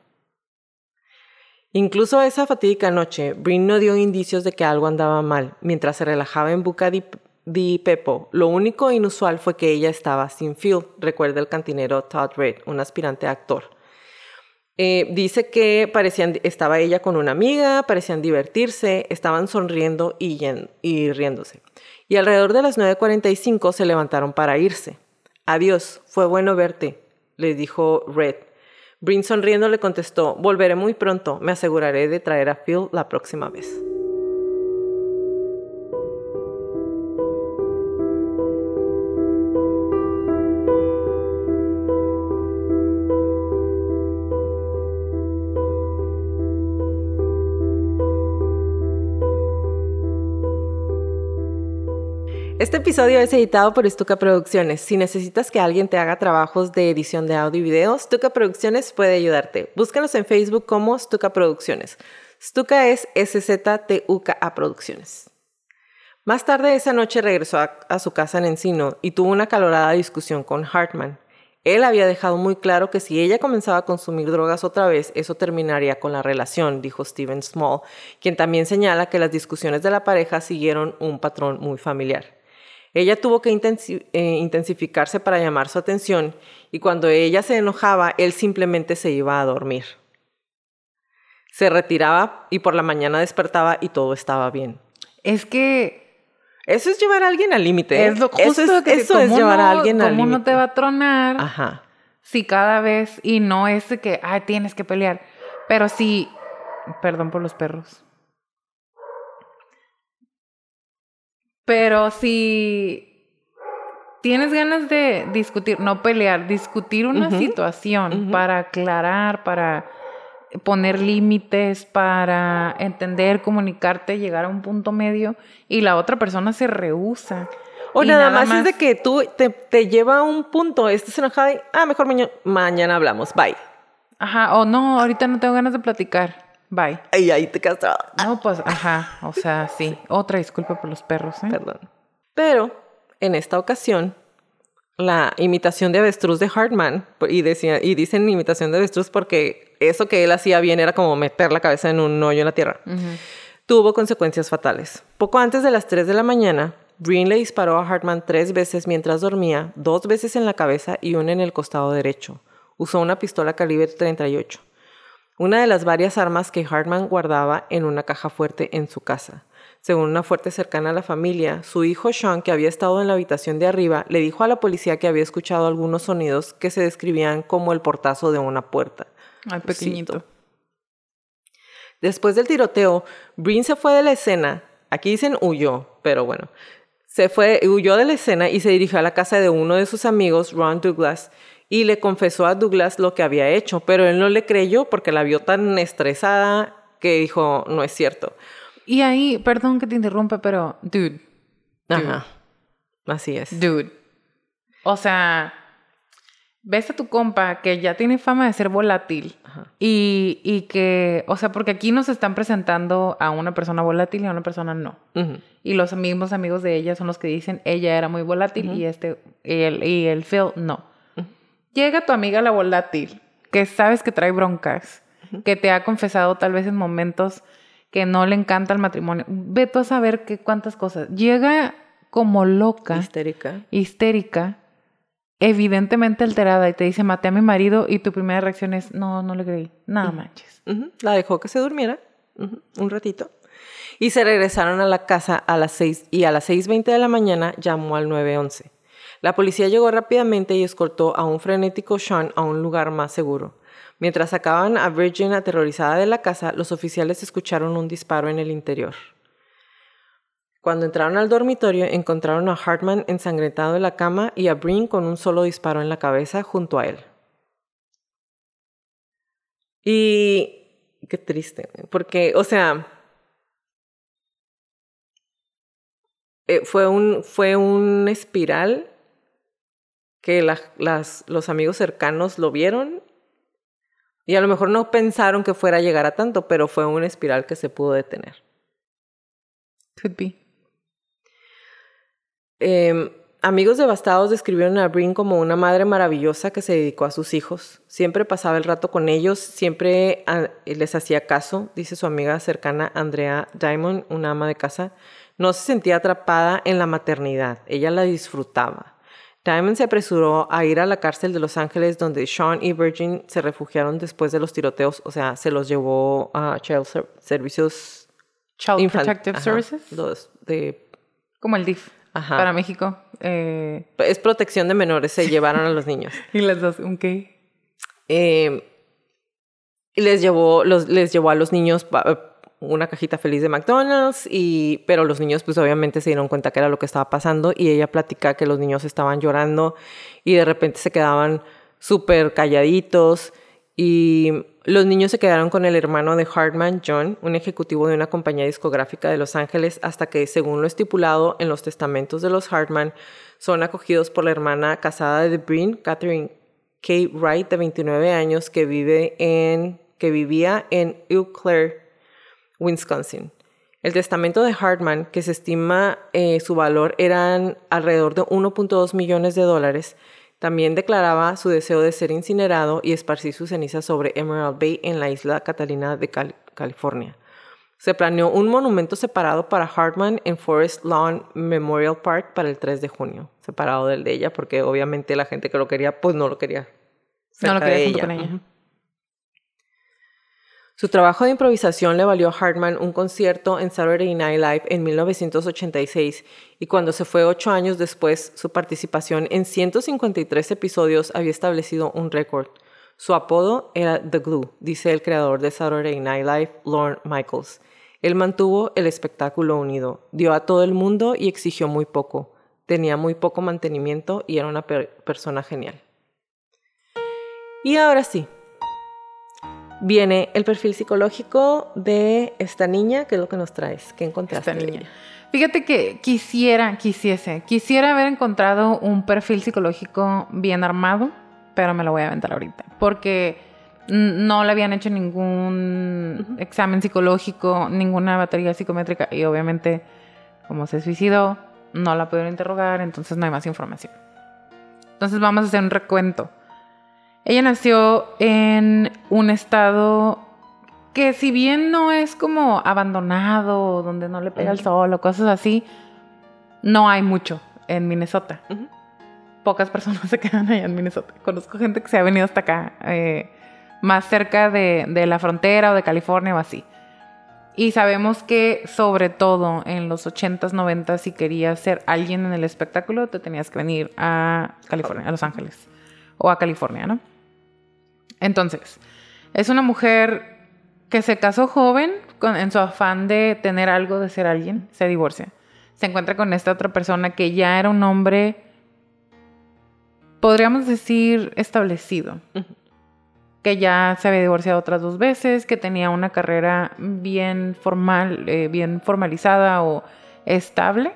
Incluso esa fatídica noche, Breen no dio indicios de que algo andaba mal. Mientras se relajaba en Buca di, Pepo, lo único inusual fue que ella estaba sin Phil, recuerda el cantinero Todd Reid, un aspirante actor. Eh, dice que parecían, estaba ella con una amiga, parecían divertirse, estaban sonriendo y riéndose. Y alrededor de las 9.45 se levantaron para irse. Adiós, fue bueno verte, le dijo Red. Breen sonriendo le contestó, volveré muy pronto, me aseguraré de traer a Phil la próxima vez. Este episodio es editado por Stuka Producciones. Si necesitas que alguien te haga trabajos de edición de audio y video, Stuka Producciones puede ayudarte. Búscanos en Facebook como Stuka Producciones. Stuka es S-Z-T-U-K-A Producciones. Más tarde esa noche regresó a, a su casa en Encino y tuvo una calorada discusión con Hartman. Él había dejado muy claro que si ella comenzaba a consumir drogas otra vez, eso terminaría con la relación, dijo Stephen Small, quien también señala que las discusiones de la pareja siguieron un patrón muy familiar. Ella tuvo que eh, intensificarse para llamar su atención y cuando ella se enojaba, él simplemente se iba a dormir. Se retiraba y por la mañana despertaba y todo estaba bien. Es que Eso es llevar a alguien al límite. ¿eh? es lo Eso es, que eso es cómo llevar no- a alguien al cómo límite. no te va a tronar Ajá. si cada vez y no es que ay tienes que pelear, pero sí perdón por los perros. Pero si tienes ganas de discutir, no pelear, discutir una situación para aclarar, para poner límites, para entender, comunicarte, llegar a un punto medio y la otra persona se rehúsa. O nada, más, es de que tú te, lleva a un punto, estás enojada y, ah, mejor mañana, hablamos, bye. Ajá, o no, ahorita no tengo ganas de platicar, bye. Y ahí te quedas No, pues, ajá, o sea, sí. Otra disculpa por los perros, ¿eh? Perdón. Pero, en esta ocasión, la imitación de avestruz de Hartman, y, decía, y dicen imitación de avestruz porque eso que él hacía bien era como meter la cabeza en un hoyo en la tierra, tuvo consecuencias fatales. Poco antes de las 3 de la mañana, Green le disparó a Hartman tres veces mientras dormía, dos veces en la cabeza y una en el costado derecho. Usó una pistola calibre 38, una de las varias armas que Hartman guardaba en una caja fuerte en su casa. Según una fuerte cercana a la familia, su hijo Sean, que había estado en la habitación de arriba, le dijo a la policía que había escuchado algunos sonidos que se describían como el portazo de una puerta. Al pequeñito. Después del tiroteo, Breen se fue de la escena. Aquí dicen huyó, pero bueno. Se fue, huyó de la escena y se dirigió a la casa de uno de sus amigos, Ron Douglas, y le confesó a Douglas lo que había hecho, pero él no le creyó porque la vio tan estresada que dijo, no es cierto. Y ahí, perdón que te interrumpa, pero, dude. Ajá. Así es. Dude. O sea, ves a tu compa que ya tiene fama de ser volátil y, y, que, o sea, porque aquí nos están presentando a una persona volátil y a una persona no. Y los mismos amigos de ella son los que dicen ella era muy volátil y este, y el, y el Phil no. Llega tu amiga la volátil, que sabes que trae broncas, que te ha confesado tal vez en momentos que no le encanta el matrimonio. Ve tú a saber qué cuántas cosas. Llega como loca. Histérica. Histérica. Evidentemente alterada y te dice, maté a mi marido y tu primera reacción es, no, no le creí. Nada manches. La dejó que se durmiera un ratito. Y se regresaron a la casa a las 6 y a las 6.20 de la mañana llamó al 911. La policía llegó rápidamente y escoltó a un frenético Sean a un lugar más seguro. Mientras sacaban a Virgin aterrorizada de la casa, los oficiales escucharon un disparo en el interior. Cuando entraron al dormitorio, encontraron a Hartman ensangrentado en la cama y a Breen con un solo disparo en la cabeza junto a él. Y qué triste, porque, o sea, eh, fue, un, fue un espiral que las, los amigos cercanos lo vieron y a lo mejor no pensaron que fuera a llegar a tanto, pero fue una espiral que se pudo detener. Could be. Em, amigos devastados describieron a Breen como una madre maravillosa que se dedicó a sus hijos. Siempre pasaba el rato con ellos, siempre ah, les hacía caso, dice su amiga cercana Andrea Diamond, una ama de casa. No se sentía atrapada en la maternidad, ella la disfrutaba. Diamond se apresuró a ir a la cárcel de Los Ángeles donde Sean y Virgin se refugiaron después de los tiroteos, o sea, se los llevó a Child Servicios Child Protective Services. de, Como el DIF para México. Eh... Es protección de menores, se llevaron a los niños. ¿Y las dos? ¿Un qué? Eh, les llevó, los, les llevó a los niños una cajita feliz de McDonald's, y, pero los niños pues obviamente se dieron cuenta que era lo que estaba pasando y ella platica que los niños estaban llorando y de repente se quedaban súper calladitos y los niños se quedaron con el hermano de Hartman, John, un ejecutivo de una compañía discográfica de Los Ángeles, hasta que, según lo estipulado en los testamentos de los Hartman, son acogidos por la hermana casada de Breen, Catherine K. Wright, de 29 años, que, vive en, que vivía en Eau Claire, Wisconsin. El testamento de Hartman, que se estima eh, su valor eran alrededor de 1.2 millones de dólares, también declaraba su deseo de ser incinerado y esparcir sus cenizas sobre Emerald Bay en la isla Catalina de California. Se planeó un monumento separado para Hartman en Forest Lawn Memorial Park para el 3 de junio, separado del de ella, porque obviamente la gente que lo quería, pues no lo quería. no lo quería Con ella. Su trabajo de improvisación le valió a Hartman un concierto en Saturday Night Live en 1986 y cuando se fue ocho años después, su participación en 153 episodios había establecido un récord. Su apodo era The Glue, dice el creador de Saturday Night Live, Lorne Michaels. Él mantuvo el espectáculo unido, dio a todo el mundo y exigió muy poco. Tenía muy poco mantenimiento y era una persona genial. Y ahora sí, viene el perfil psicológico de esta niña, que es lo que nos traes, ¿qué encontraste? Esta niña. Fíjate que quisiera, quisiese, quisiera haber encontrado un perfil psicológico bien armado, pero me lo voy a aventar ahorita, porque no le habían hecho ningún examen psicológico, ninguna batería psicométrica y obviamente como se suicidó, no la pudieron interrogar, entonces no hay más información. Entonces vamos a hacer un recuento. Ella nació en un estado que si bien no es como abandonado, donde no le pega el sol o cosas así, no hay mucho en Minnesota. Pocas personas se quedan allá en Minnesota. Conozco gente que se ha venido hasta acá, eh, más cerca de, de, la frontera o de California o así. Y sabemos que sobre todo en los 80s, 90s, si querías ser alguien en el espectáculo, te tenías que venir a California, a Los Ángeles o a California, ¿no? Entonces, es una mujer que se casó joven en su afán de tener algo, de ser alguien, se divorcia. Se encuentra con esta otra persona que ya era un hombre, podríamos decir, establecido. Que ya se había divorciado otras dos veces, que tenía una carrera bien formal, eh, bien formalizada o estable.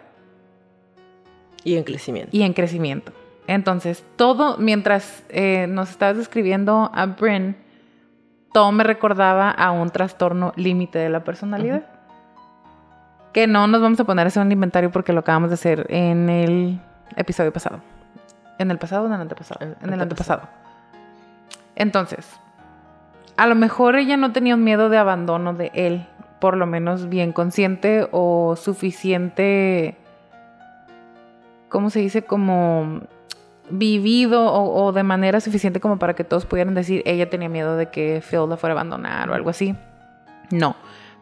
Y en crecimiento. Y en crecimiento. Entonces, todo, mientras eh, nos estabas describiendo a Bryn, todo me recordaba a un trastorno límite de la personalidad. Que no nos vamos a poner eso en el inventario porque lo acabamos de hacer en el episodio pasado. ¿En el pasado o en el antepasado? En el antepasado. Entonces, a lo mejor ella no tenía un miedo de abandono de él, por lo menos bien consciente o suficiente, ¿cómo se dice? Como vivido o, de manera suficiente como para que todos pudieran decir ella tenía miedo de que Phil la fuera a abandonar o algo así. No.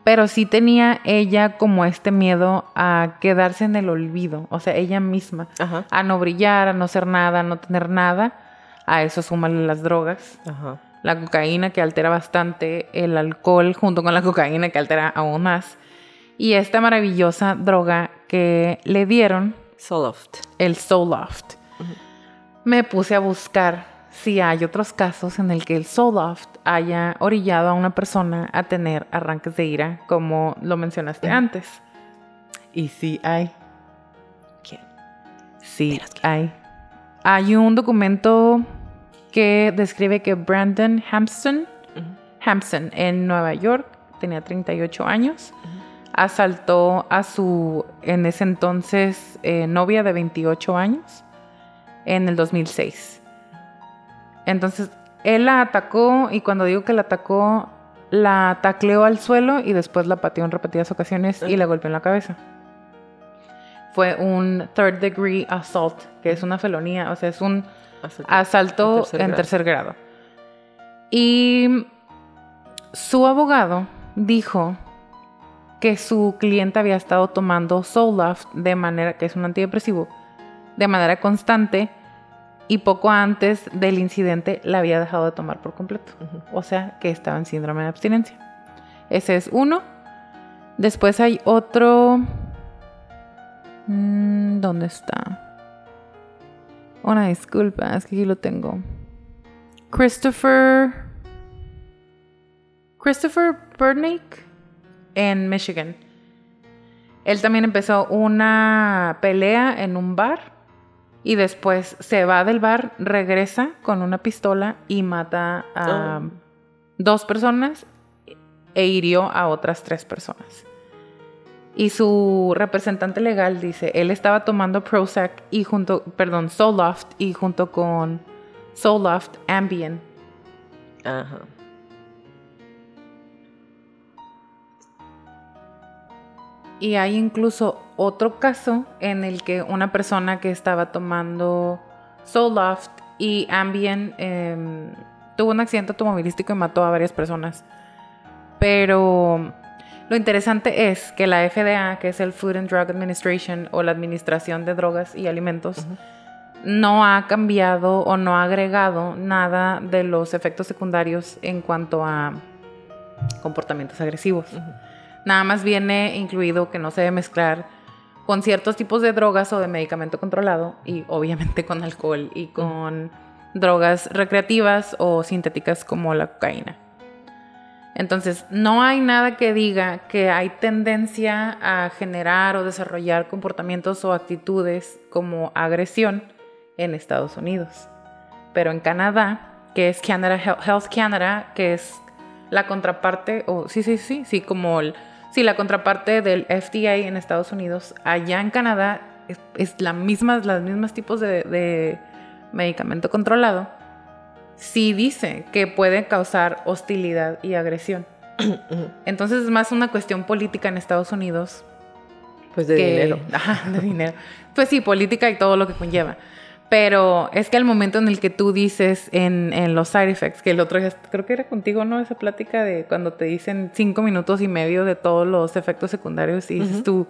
Pero sí tenía ella como este miedo a quedarse en el olvido, o sea, ella misma, a no brillar, a no ser nada, a no tener nada. A eso súmale las drogas, la cocaína que altera bastante, el alcohol junto con la cocaína que altera aún más. Y esta maravillosa droga que le dieron, Soloft. El Soloft me puse a buscar si hay otros casos en el que el Soloft haya orillado a una persona a tener arranques de ira, como lo mencionaste antes. Y sí hay. ¿Quién? Sí hay. Hay un documento que describe que Brandon Hampson, Hampson en Nueva York, tenía 38 años, asaltó a su, en ese entonces, eh, novia de 28 años en el 2006. Entonces, él la atacó y cuando digo que la atacó, la tacleó al suelo y después la pateó en repetidas ocasiones y la golpeó en la cabeza. Fue un third degree assault, que es una felonía, o sea, es un asalto, en tercer grado. Y su abogado dijo que su cliente había estado tomando Zoloft de manera, que es un antidepresivo, de manera constante y poco antes del incidente la había dejado de tomar por completo. O sea, que estaba en síndrome de abstinencia. Ese es uno. Después hay otro... Mm, ¿Dónde está? Una disculpa, es que aquí lo tengo. Christopher... Christopher Burnick en Michigan. Él también empezó una pelea en un bar y después se va del bar, regresa con una pistola y mata a oh. dos personas e hirió a otras tres personas. Y su representante legal dice, él estaba tomando Prozac y junto, perdón, Soloft y junto con Soloft Ambien. Ajá. Y hay incluso otro caso en el que una persona que estaba tomando Soloft y Ambien em, tuvo un accidente automovilístico y mató a varias personas. Pero lo interesante es que la FDA, que es el Food and Drug Administration o la Administración de Drogas y Alimentos, no ha cambiado o no ha agregado nada de los efectos secundarios en cuanto a comportamientos agresivos. Nada más viene incluido que no se debe mezclar con ciertos tipos de drogas o de medicamento controlado y obviamente con alcohol y con drogas recreativas o sintéticas como la cocaína. Entonces, no hay nada que diga que hay tendencia a generar o desarrollar comportamientos o actitudes como agresión en Estados Unidos. Pero en Canadá, que es Canada Health Canada, que es la contraparte, o sí, sí, sí, sí, como el, sí, la contraparte del FDA en Estados Unidos, allá en Canadá es, la misma, las mismas tipos de, de medicamento controlado sí dice que puede causar hostilidad y agresión. Entonces es más una cuestión política en Estados Unidos. Pues de dinero. Ajá, de dinero. Pues sí, política y todo lo que conlleva. Pero es que al momento en el que tú dices en, en, los side effects, que el otro día, creo que era contigo, ¿no? Esa plática de cuando te dicen cinco minutos y medio de todos los efectos secundarios y dices tú,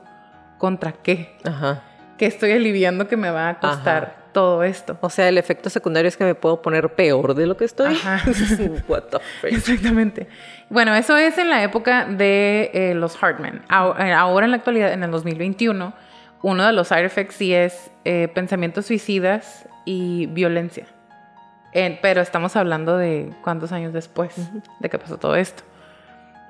¿contra qué? Ajá. ¿Qué estoy aliviando que me va a costar? todo esto. O sea, el efecto secundario es que me puedo poner peor de lo que estoy. Ajá. What the Exactamente. Bueno, eso es en la época de eh, los Hartman. Eh, ahora en la actualidad, en el 2021, uno de los side effects sí es eh, pensamientos suicidas y violencia. pero estamos hablando de cuántos años después de que pasó todo esto.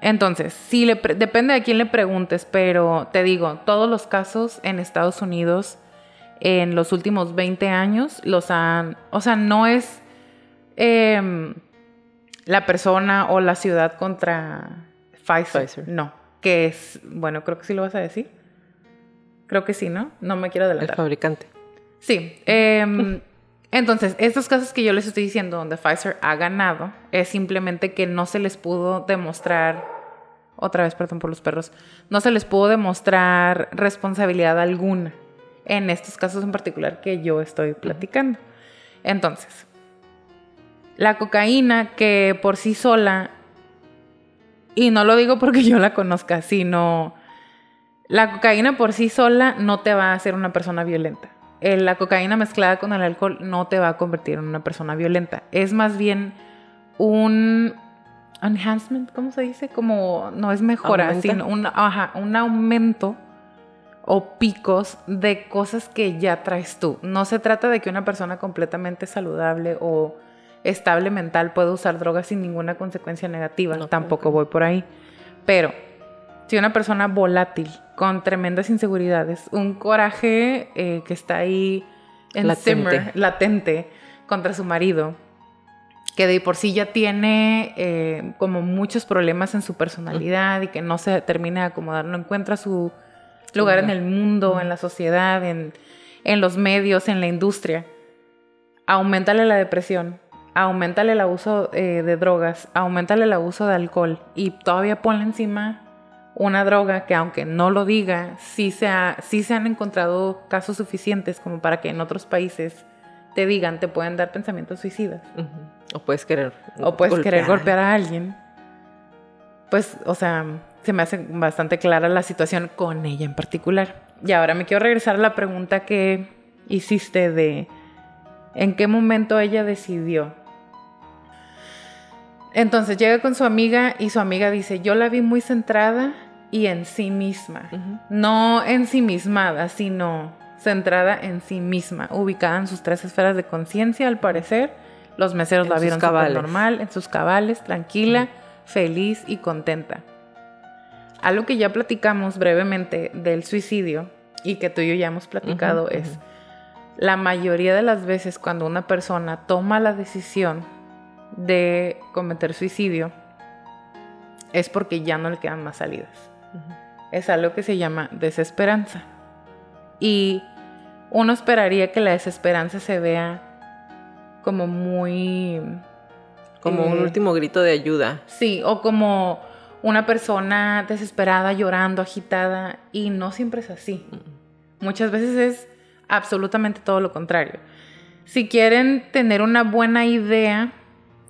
Entonces, sí le depende de quién le preguntes, pero te digo, todos los casos en Estados Unidos en los últimos 20 años los han, o sea, no es em, la persona o la ciudad contra Pfizer, no, que es, bueno, creo que sí lo vas a decir. Creo que sí, ¿no? No me quiero adelantar. El fabricante. Sí. Em, entonces, estos casos que yo les estoy diciendo donde Pfizer ha ganado es simplemente que no se les pudo demostrar, otra vez, perdón por los perros, no se les pudo demostrar responsabilidad alguna en estos casos en particular que yo estoy platicando. Entonces, la cocaína que por sí sola, y no lo digo porque yo la conozca, sino la cocaína por sí sola no te va a hacer una persona violenta. La cocaína mezclada con el alcohol no te va a convertir en una persona violenta. Es más bien un enhancement, ¿cómo se dice? Como no es mejora, sino un, un aumento o picos de cosas que ya traes tú. No se trata de que una persona completamente saludable o estable mental pueda usar drogas sin ninguna consecuencia negativa. Tampoco voy por ahí. Pero si una persona volátil, con tremendas inseguridades, un coraje eh, que está ahí en latente. latente contra su marido, que de por sí ya tiene eh, como muchos problemas en su personalidad y que no se termina de acomodar, no encuentra su lugar en el mundo, en la sociedad, en, los medios, en la industria. Aumentale la depresión, aumentale el abuso eh, de drogas, aumentale el abuso de alcohol y todavía ponle encima una droga que aunque no lo diga, sí se, sí se han encontrado casos suficientes como para que en otros países te digan, te pueden dar pensamientos suicidas. O puedes querer O puedes querer golpear a alguien. Pues, o sea, se me hace bastante clara la situación con ella en particular. Y ahora me quiero regresar a la pregunta que hiciste de en qué momento ella decidió. Entonces llega con su amiga y su amiga dice, yo la vi muy centrada y en sí misma. No en sí mismada, sino centrada en sí misma, ubicada en sus tres esferas de conciencia, al parecer. Los meseros la vieron normal, en sus cabales, tranquila, feliz y contenta. Algo que ya platicamos brevemente del suicidio y que tú y yo ya hemos platicado es la mayoría de las veces cuando una persona toma la decisión de cometer suicidio es porque ya no le quedan más salidas. Es algo que se llama desesperanza. Y uno esperaría que la desesperanza se vea como muy... Como un eh, último grito de ayuda. Sí, o como una persona desesperada, llorando, agitada, y no siempre es así. Muchas veces es absolutamente todo lo contrario. Si quieren tener una buena idea,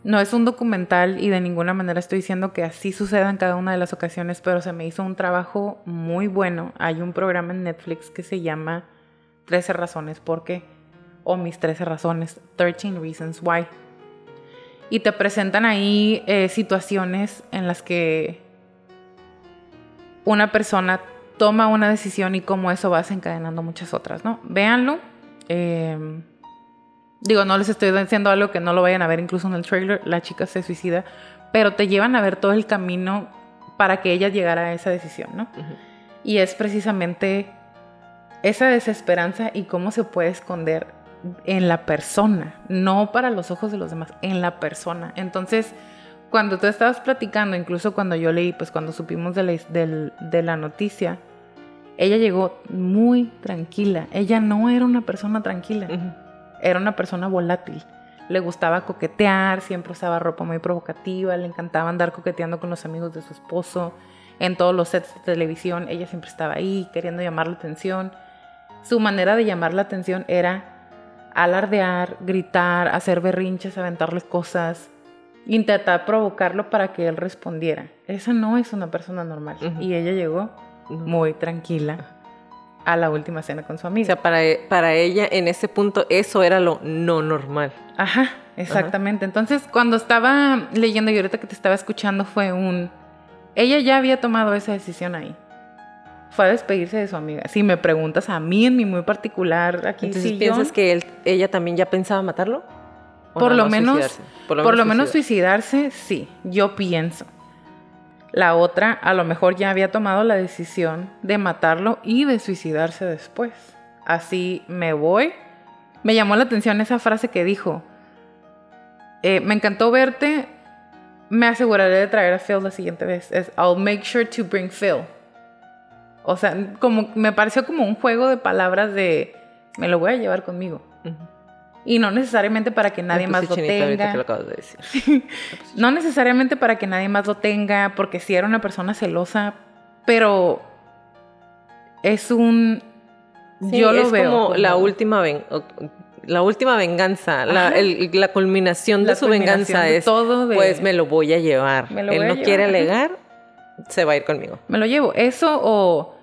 no es un documental y de ninguna manera estoy diciendo que así suceda en cada una de las ocasiones, pero se me hizo un trabajo muy bueno. Hay un programa en Netflix que se llama 13 razones por qué, o mis 13 razones, 13 Reasons Why. Y te presentan ahí eh, situaciones en las que una persona toma una decisión y cómo eso va desencadenando muchas otras, ¿no? Véanlo. Eh, digo, no les estoy diciendo algo que no lo vayan a ver incluso en el trailer. La chica se suicida, pero te llevan a ver todo el camino para que ella llegara a esa decisión, ¿no? Y es precisamente esa desesperanza y cómo se puede esconder en la persona, no para los ojos de los demás, en la persona. Entonces, cuando tú estabas platicando, incluso cuando yo leí, pues cuando supimos de la, de la noticia, ella llegó muy tranquila. Ella no era una persona tranquila, era una persona volátil. Le gustaba coquetear, siempre usaba ropa muy provocativa, le encantaba andar coqueteando con los amigos de su esposo. En todos los sets de televisión, ella siempre estaba ahí queriendo llamar la atención. Su manera de llamar la atención era alardear, gritar, hacer berrinches, aventarles cosas, intentar provocarlo para que él respondiera. Esa no es una persona normal. Y ella llegó muy tranquila a la última cena con su amiga. O sea, para, para ella en ese punto eso era lo no normal. Ajá, exactamente. Entonces, cuando estaba leyendo y ahorita que te estaba escuchando fue un... Ella ya había tomado esa decisión ahí fue a despedirse de su amiga. Si me preguntas a mí en mi muy particular aquí, Entonces, ¿piensas que él, ella también ya pensaba matarlo? Por lo, menos, por lo, menos, suicidarse, sí, yo pienso. La otra a lo mejor ya había tomado la decisión de matarlo y de suicidarse después. Así me voy. Me llamó la atención esa frase que dijo. Eh, me encantó verte. Me aseguraré de traer a Phil la siguiente vez. Es I'll make sure to bring Phil. O sea, como me pareció como un juego de palabras de me lo voy a llevar conmigo. Y no necesariamente para que nadie más lo tenga. no necesariamente para que nadie más lo tenga, porque si era una persona celosa, pero es un yo lo veo como, la última la última venganza, la, la, culminación de su venganza es todo pues me lo voy a llevar. Él no quiere alegar, se va a ir conmigo. Me lo llevo. Eso o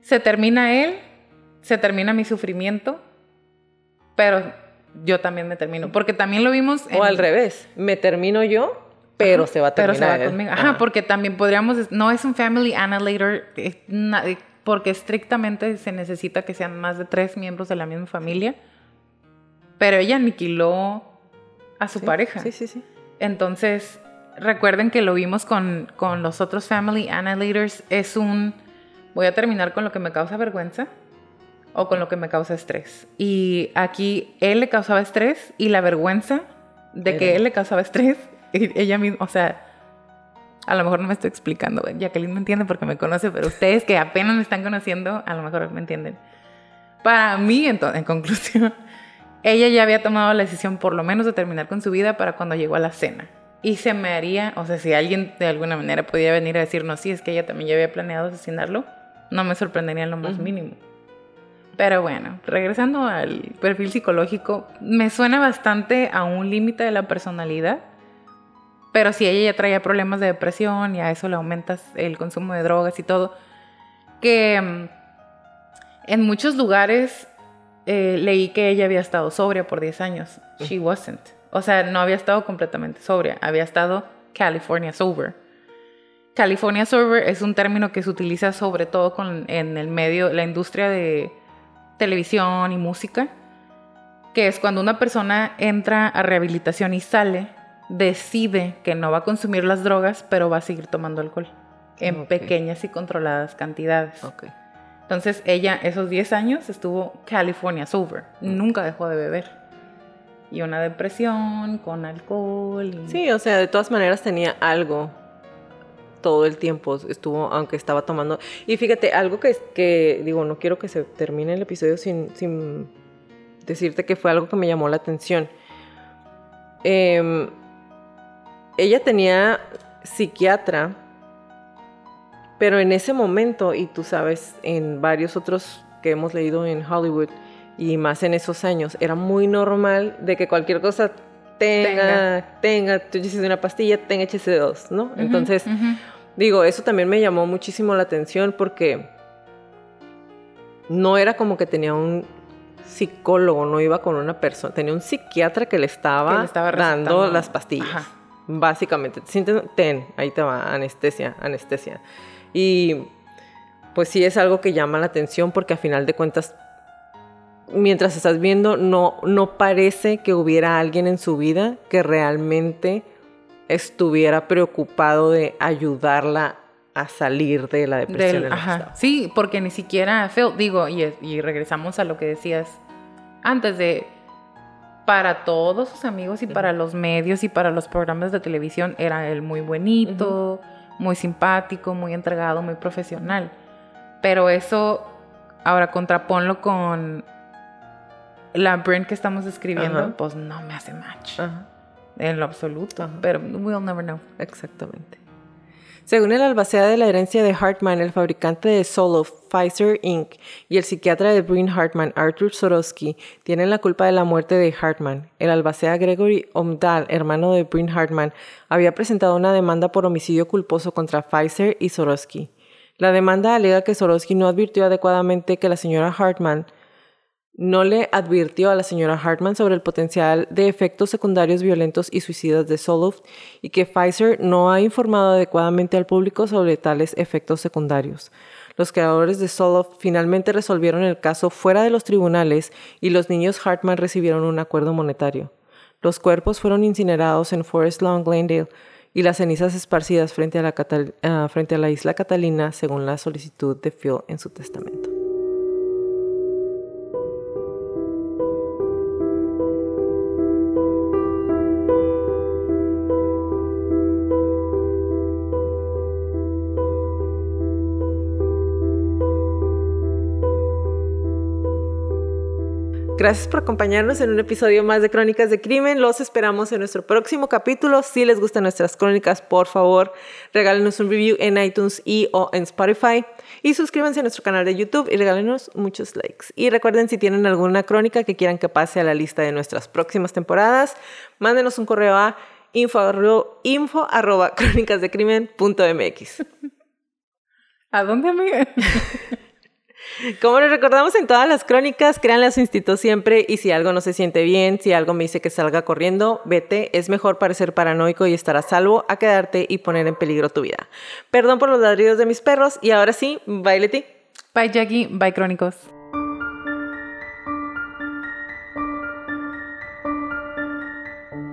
se termina él, se termina mi sufrimiento, pero yo también me termino. Porque también lo vimos. O al revés, me termino yo, pero se va a terminar. Pero se va conmigo. Ajá, porque también podríamos. No es un family annihilator, porque estrictamente se necesita que sean más de tres miembros de la misma familia. Pero ella aniquiló a su pareja. Sí, sí, sí. Entonces, recuerden que lo vimos con, con los otros family annihilators. Es un voy a terminar con lo que me causa vergüenza o con lo que me causa estrés. Y aquí él le causaba estrés y la vergüenza de que él le causaba estrés, ella misma, o sea, a lo mejor no me estoy explicando, Jacqueline me entiende porque me conoce, pero ustedes que apenas me están conociendo, a lo mejor me entienden. Para mí, entonces, en conclusión, ella ya había tomado la decisión por lo menos de terminar con su vida para cuando llegó a la cena. Y se me haría, o sea, si alguien de alguna manera podía venir a decirnos, sí, es que ella también ya había planeado asesinarlo, no me sorprendería en lo más mínimo. Pero bueno, regresando al perfil psicológico, me suena bastante a un límite de la personalidad. Pero si ella ya traía problemas de depresión y a eso le aumentas el consumo de drogas y todo, que mm, en muchos lugares eh, leí que ella había estado sobria por 10 años. She wasn't. O sea, no había estado completamente sobria, había estado California sober. California Server es un término que se utiliza sobre todo en el medio, la industria de televisión y música, que es cuando una persona entra a rehabilitación y sale, decide que no va a consumir las drogas, pero va a seguir tomando alcohol en pequeñas y controladas cantidades. Entonces ella esos 10 años estuvo California Sober, nunca dejó de beber. Y una depresión con alcohol. Sí, o sea, de todas maneras tenía algo todo el tiempo estuvo, aunque estaba tomando. Y fíjate, algo que, que digo, no quiero que se termine el episodio sin, sin decirte que fue algo que me llamó la atención. Em, ella tenía psiquiatra, pero en ese momento, y tú sabes, en varios otros que hemos leído en Hollywood, y más en esos años, era muy normal de que cualquier cosa tenga, tenga, tú dices una pastilla, tenga HC2, ¿no? Entonces, Digo, eso también me llamó muchísimo la atención porque no era como que tenía un psicólogo, no iba con una persona, tenía un psiquiatra que le estaba, dando las pastillas. Básicamente, ten, ahí te va, anestesia, anestesia. Y pues sí es algo que llama la atención porque a final de cuentas, mientras estás viendo, no, no parece que hubiera alguien en su vida que realmente estuviera preocupado de ayudarla a salir de la depresión. Sí, porque ni siquiera, digo, y, y regresamos a lo que decías antes de para todos sus amigos y para los medios y para los programas de televisión era él muy bonito, muy simpático, muy entregado, muy profesional. Pero eso, ahora contraponlo con la brand que estamos escribiendo, pues no me hace match. En lo absoluto. Pero we'll never know. Exactamente. Según el albacea de la herencia de Hartman, el fabricante de Solo, Pfizer Inc. y el psiquiatra de Bryn Hartman, Arthur Sorosky, tienen la culpa de la muerte de Hartman. El albacea Gregory Omdal, hermano de Bryn Hartman, había presentado una demanda por homicidio culposo contra Pfizer y Sorosky. La demanda alega que Sorosky no advirtió adecuadamente que la señora Hartman no le advirtió a la señora Hartman sobre el potencial de efectos secundarios violentos y suicidas de Zoloft y que Pfizer no ha informado adecuadamente al público sobre tales efectos secundarios. Los creadores de Zoloft finalmente resolvieron el caso fuera de los tribunales y los niños Hartman recibieron un acuerdo monetario. Los cuerpos fueron incinerados en Forest Lawn, Glendale, y las cenizas esparcidas frente a la, ah, isla Catalina según la solicitud de Phil en su testamento. Gracias por acompañarnos en un episodio más de Crónicas de Crimen. Los esperamos en nuestro próximo capítulo. Si les gustan nuestras crónicas, por favor, regálenos un review en iTunes y o en Spotify. Y suscríbanse a nuestro canal de YouTube y regálenos muchos likes. Y recuerden, si tienen alguna crónica que quieran que pase a la lista de nuestras próximas temporadas, mándenos un correo a info, info arroba crónicasdecrimen.mx. ¿A dónde, amiga? Como les recordamos en todas las crónicas, créanle a su instinto siempre y si algo no se siente bien, si algo me dice que salga corriendo, vete, es mejor parecer paranoico y estar a salvo a quedarte y poner en peligro tu vida. Perdón por los ladridos de mis perros y ahora sí, bye Leti. Bye Jackie, bye Crónicos.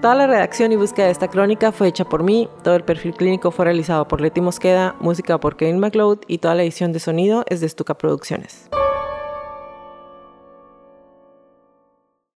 Toda la redacción y búsqueda de esta crónica fue hecha por mí, todo el perfil clínico fue realizado por Leti Mosqueda, música por Kevin McLeod y toda la edición de sonido es de Stuka Producciones.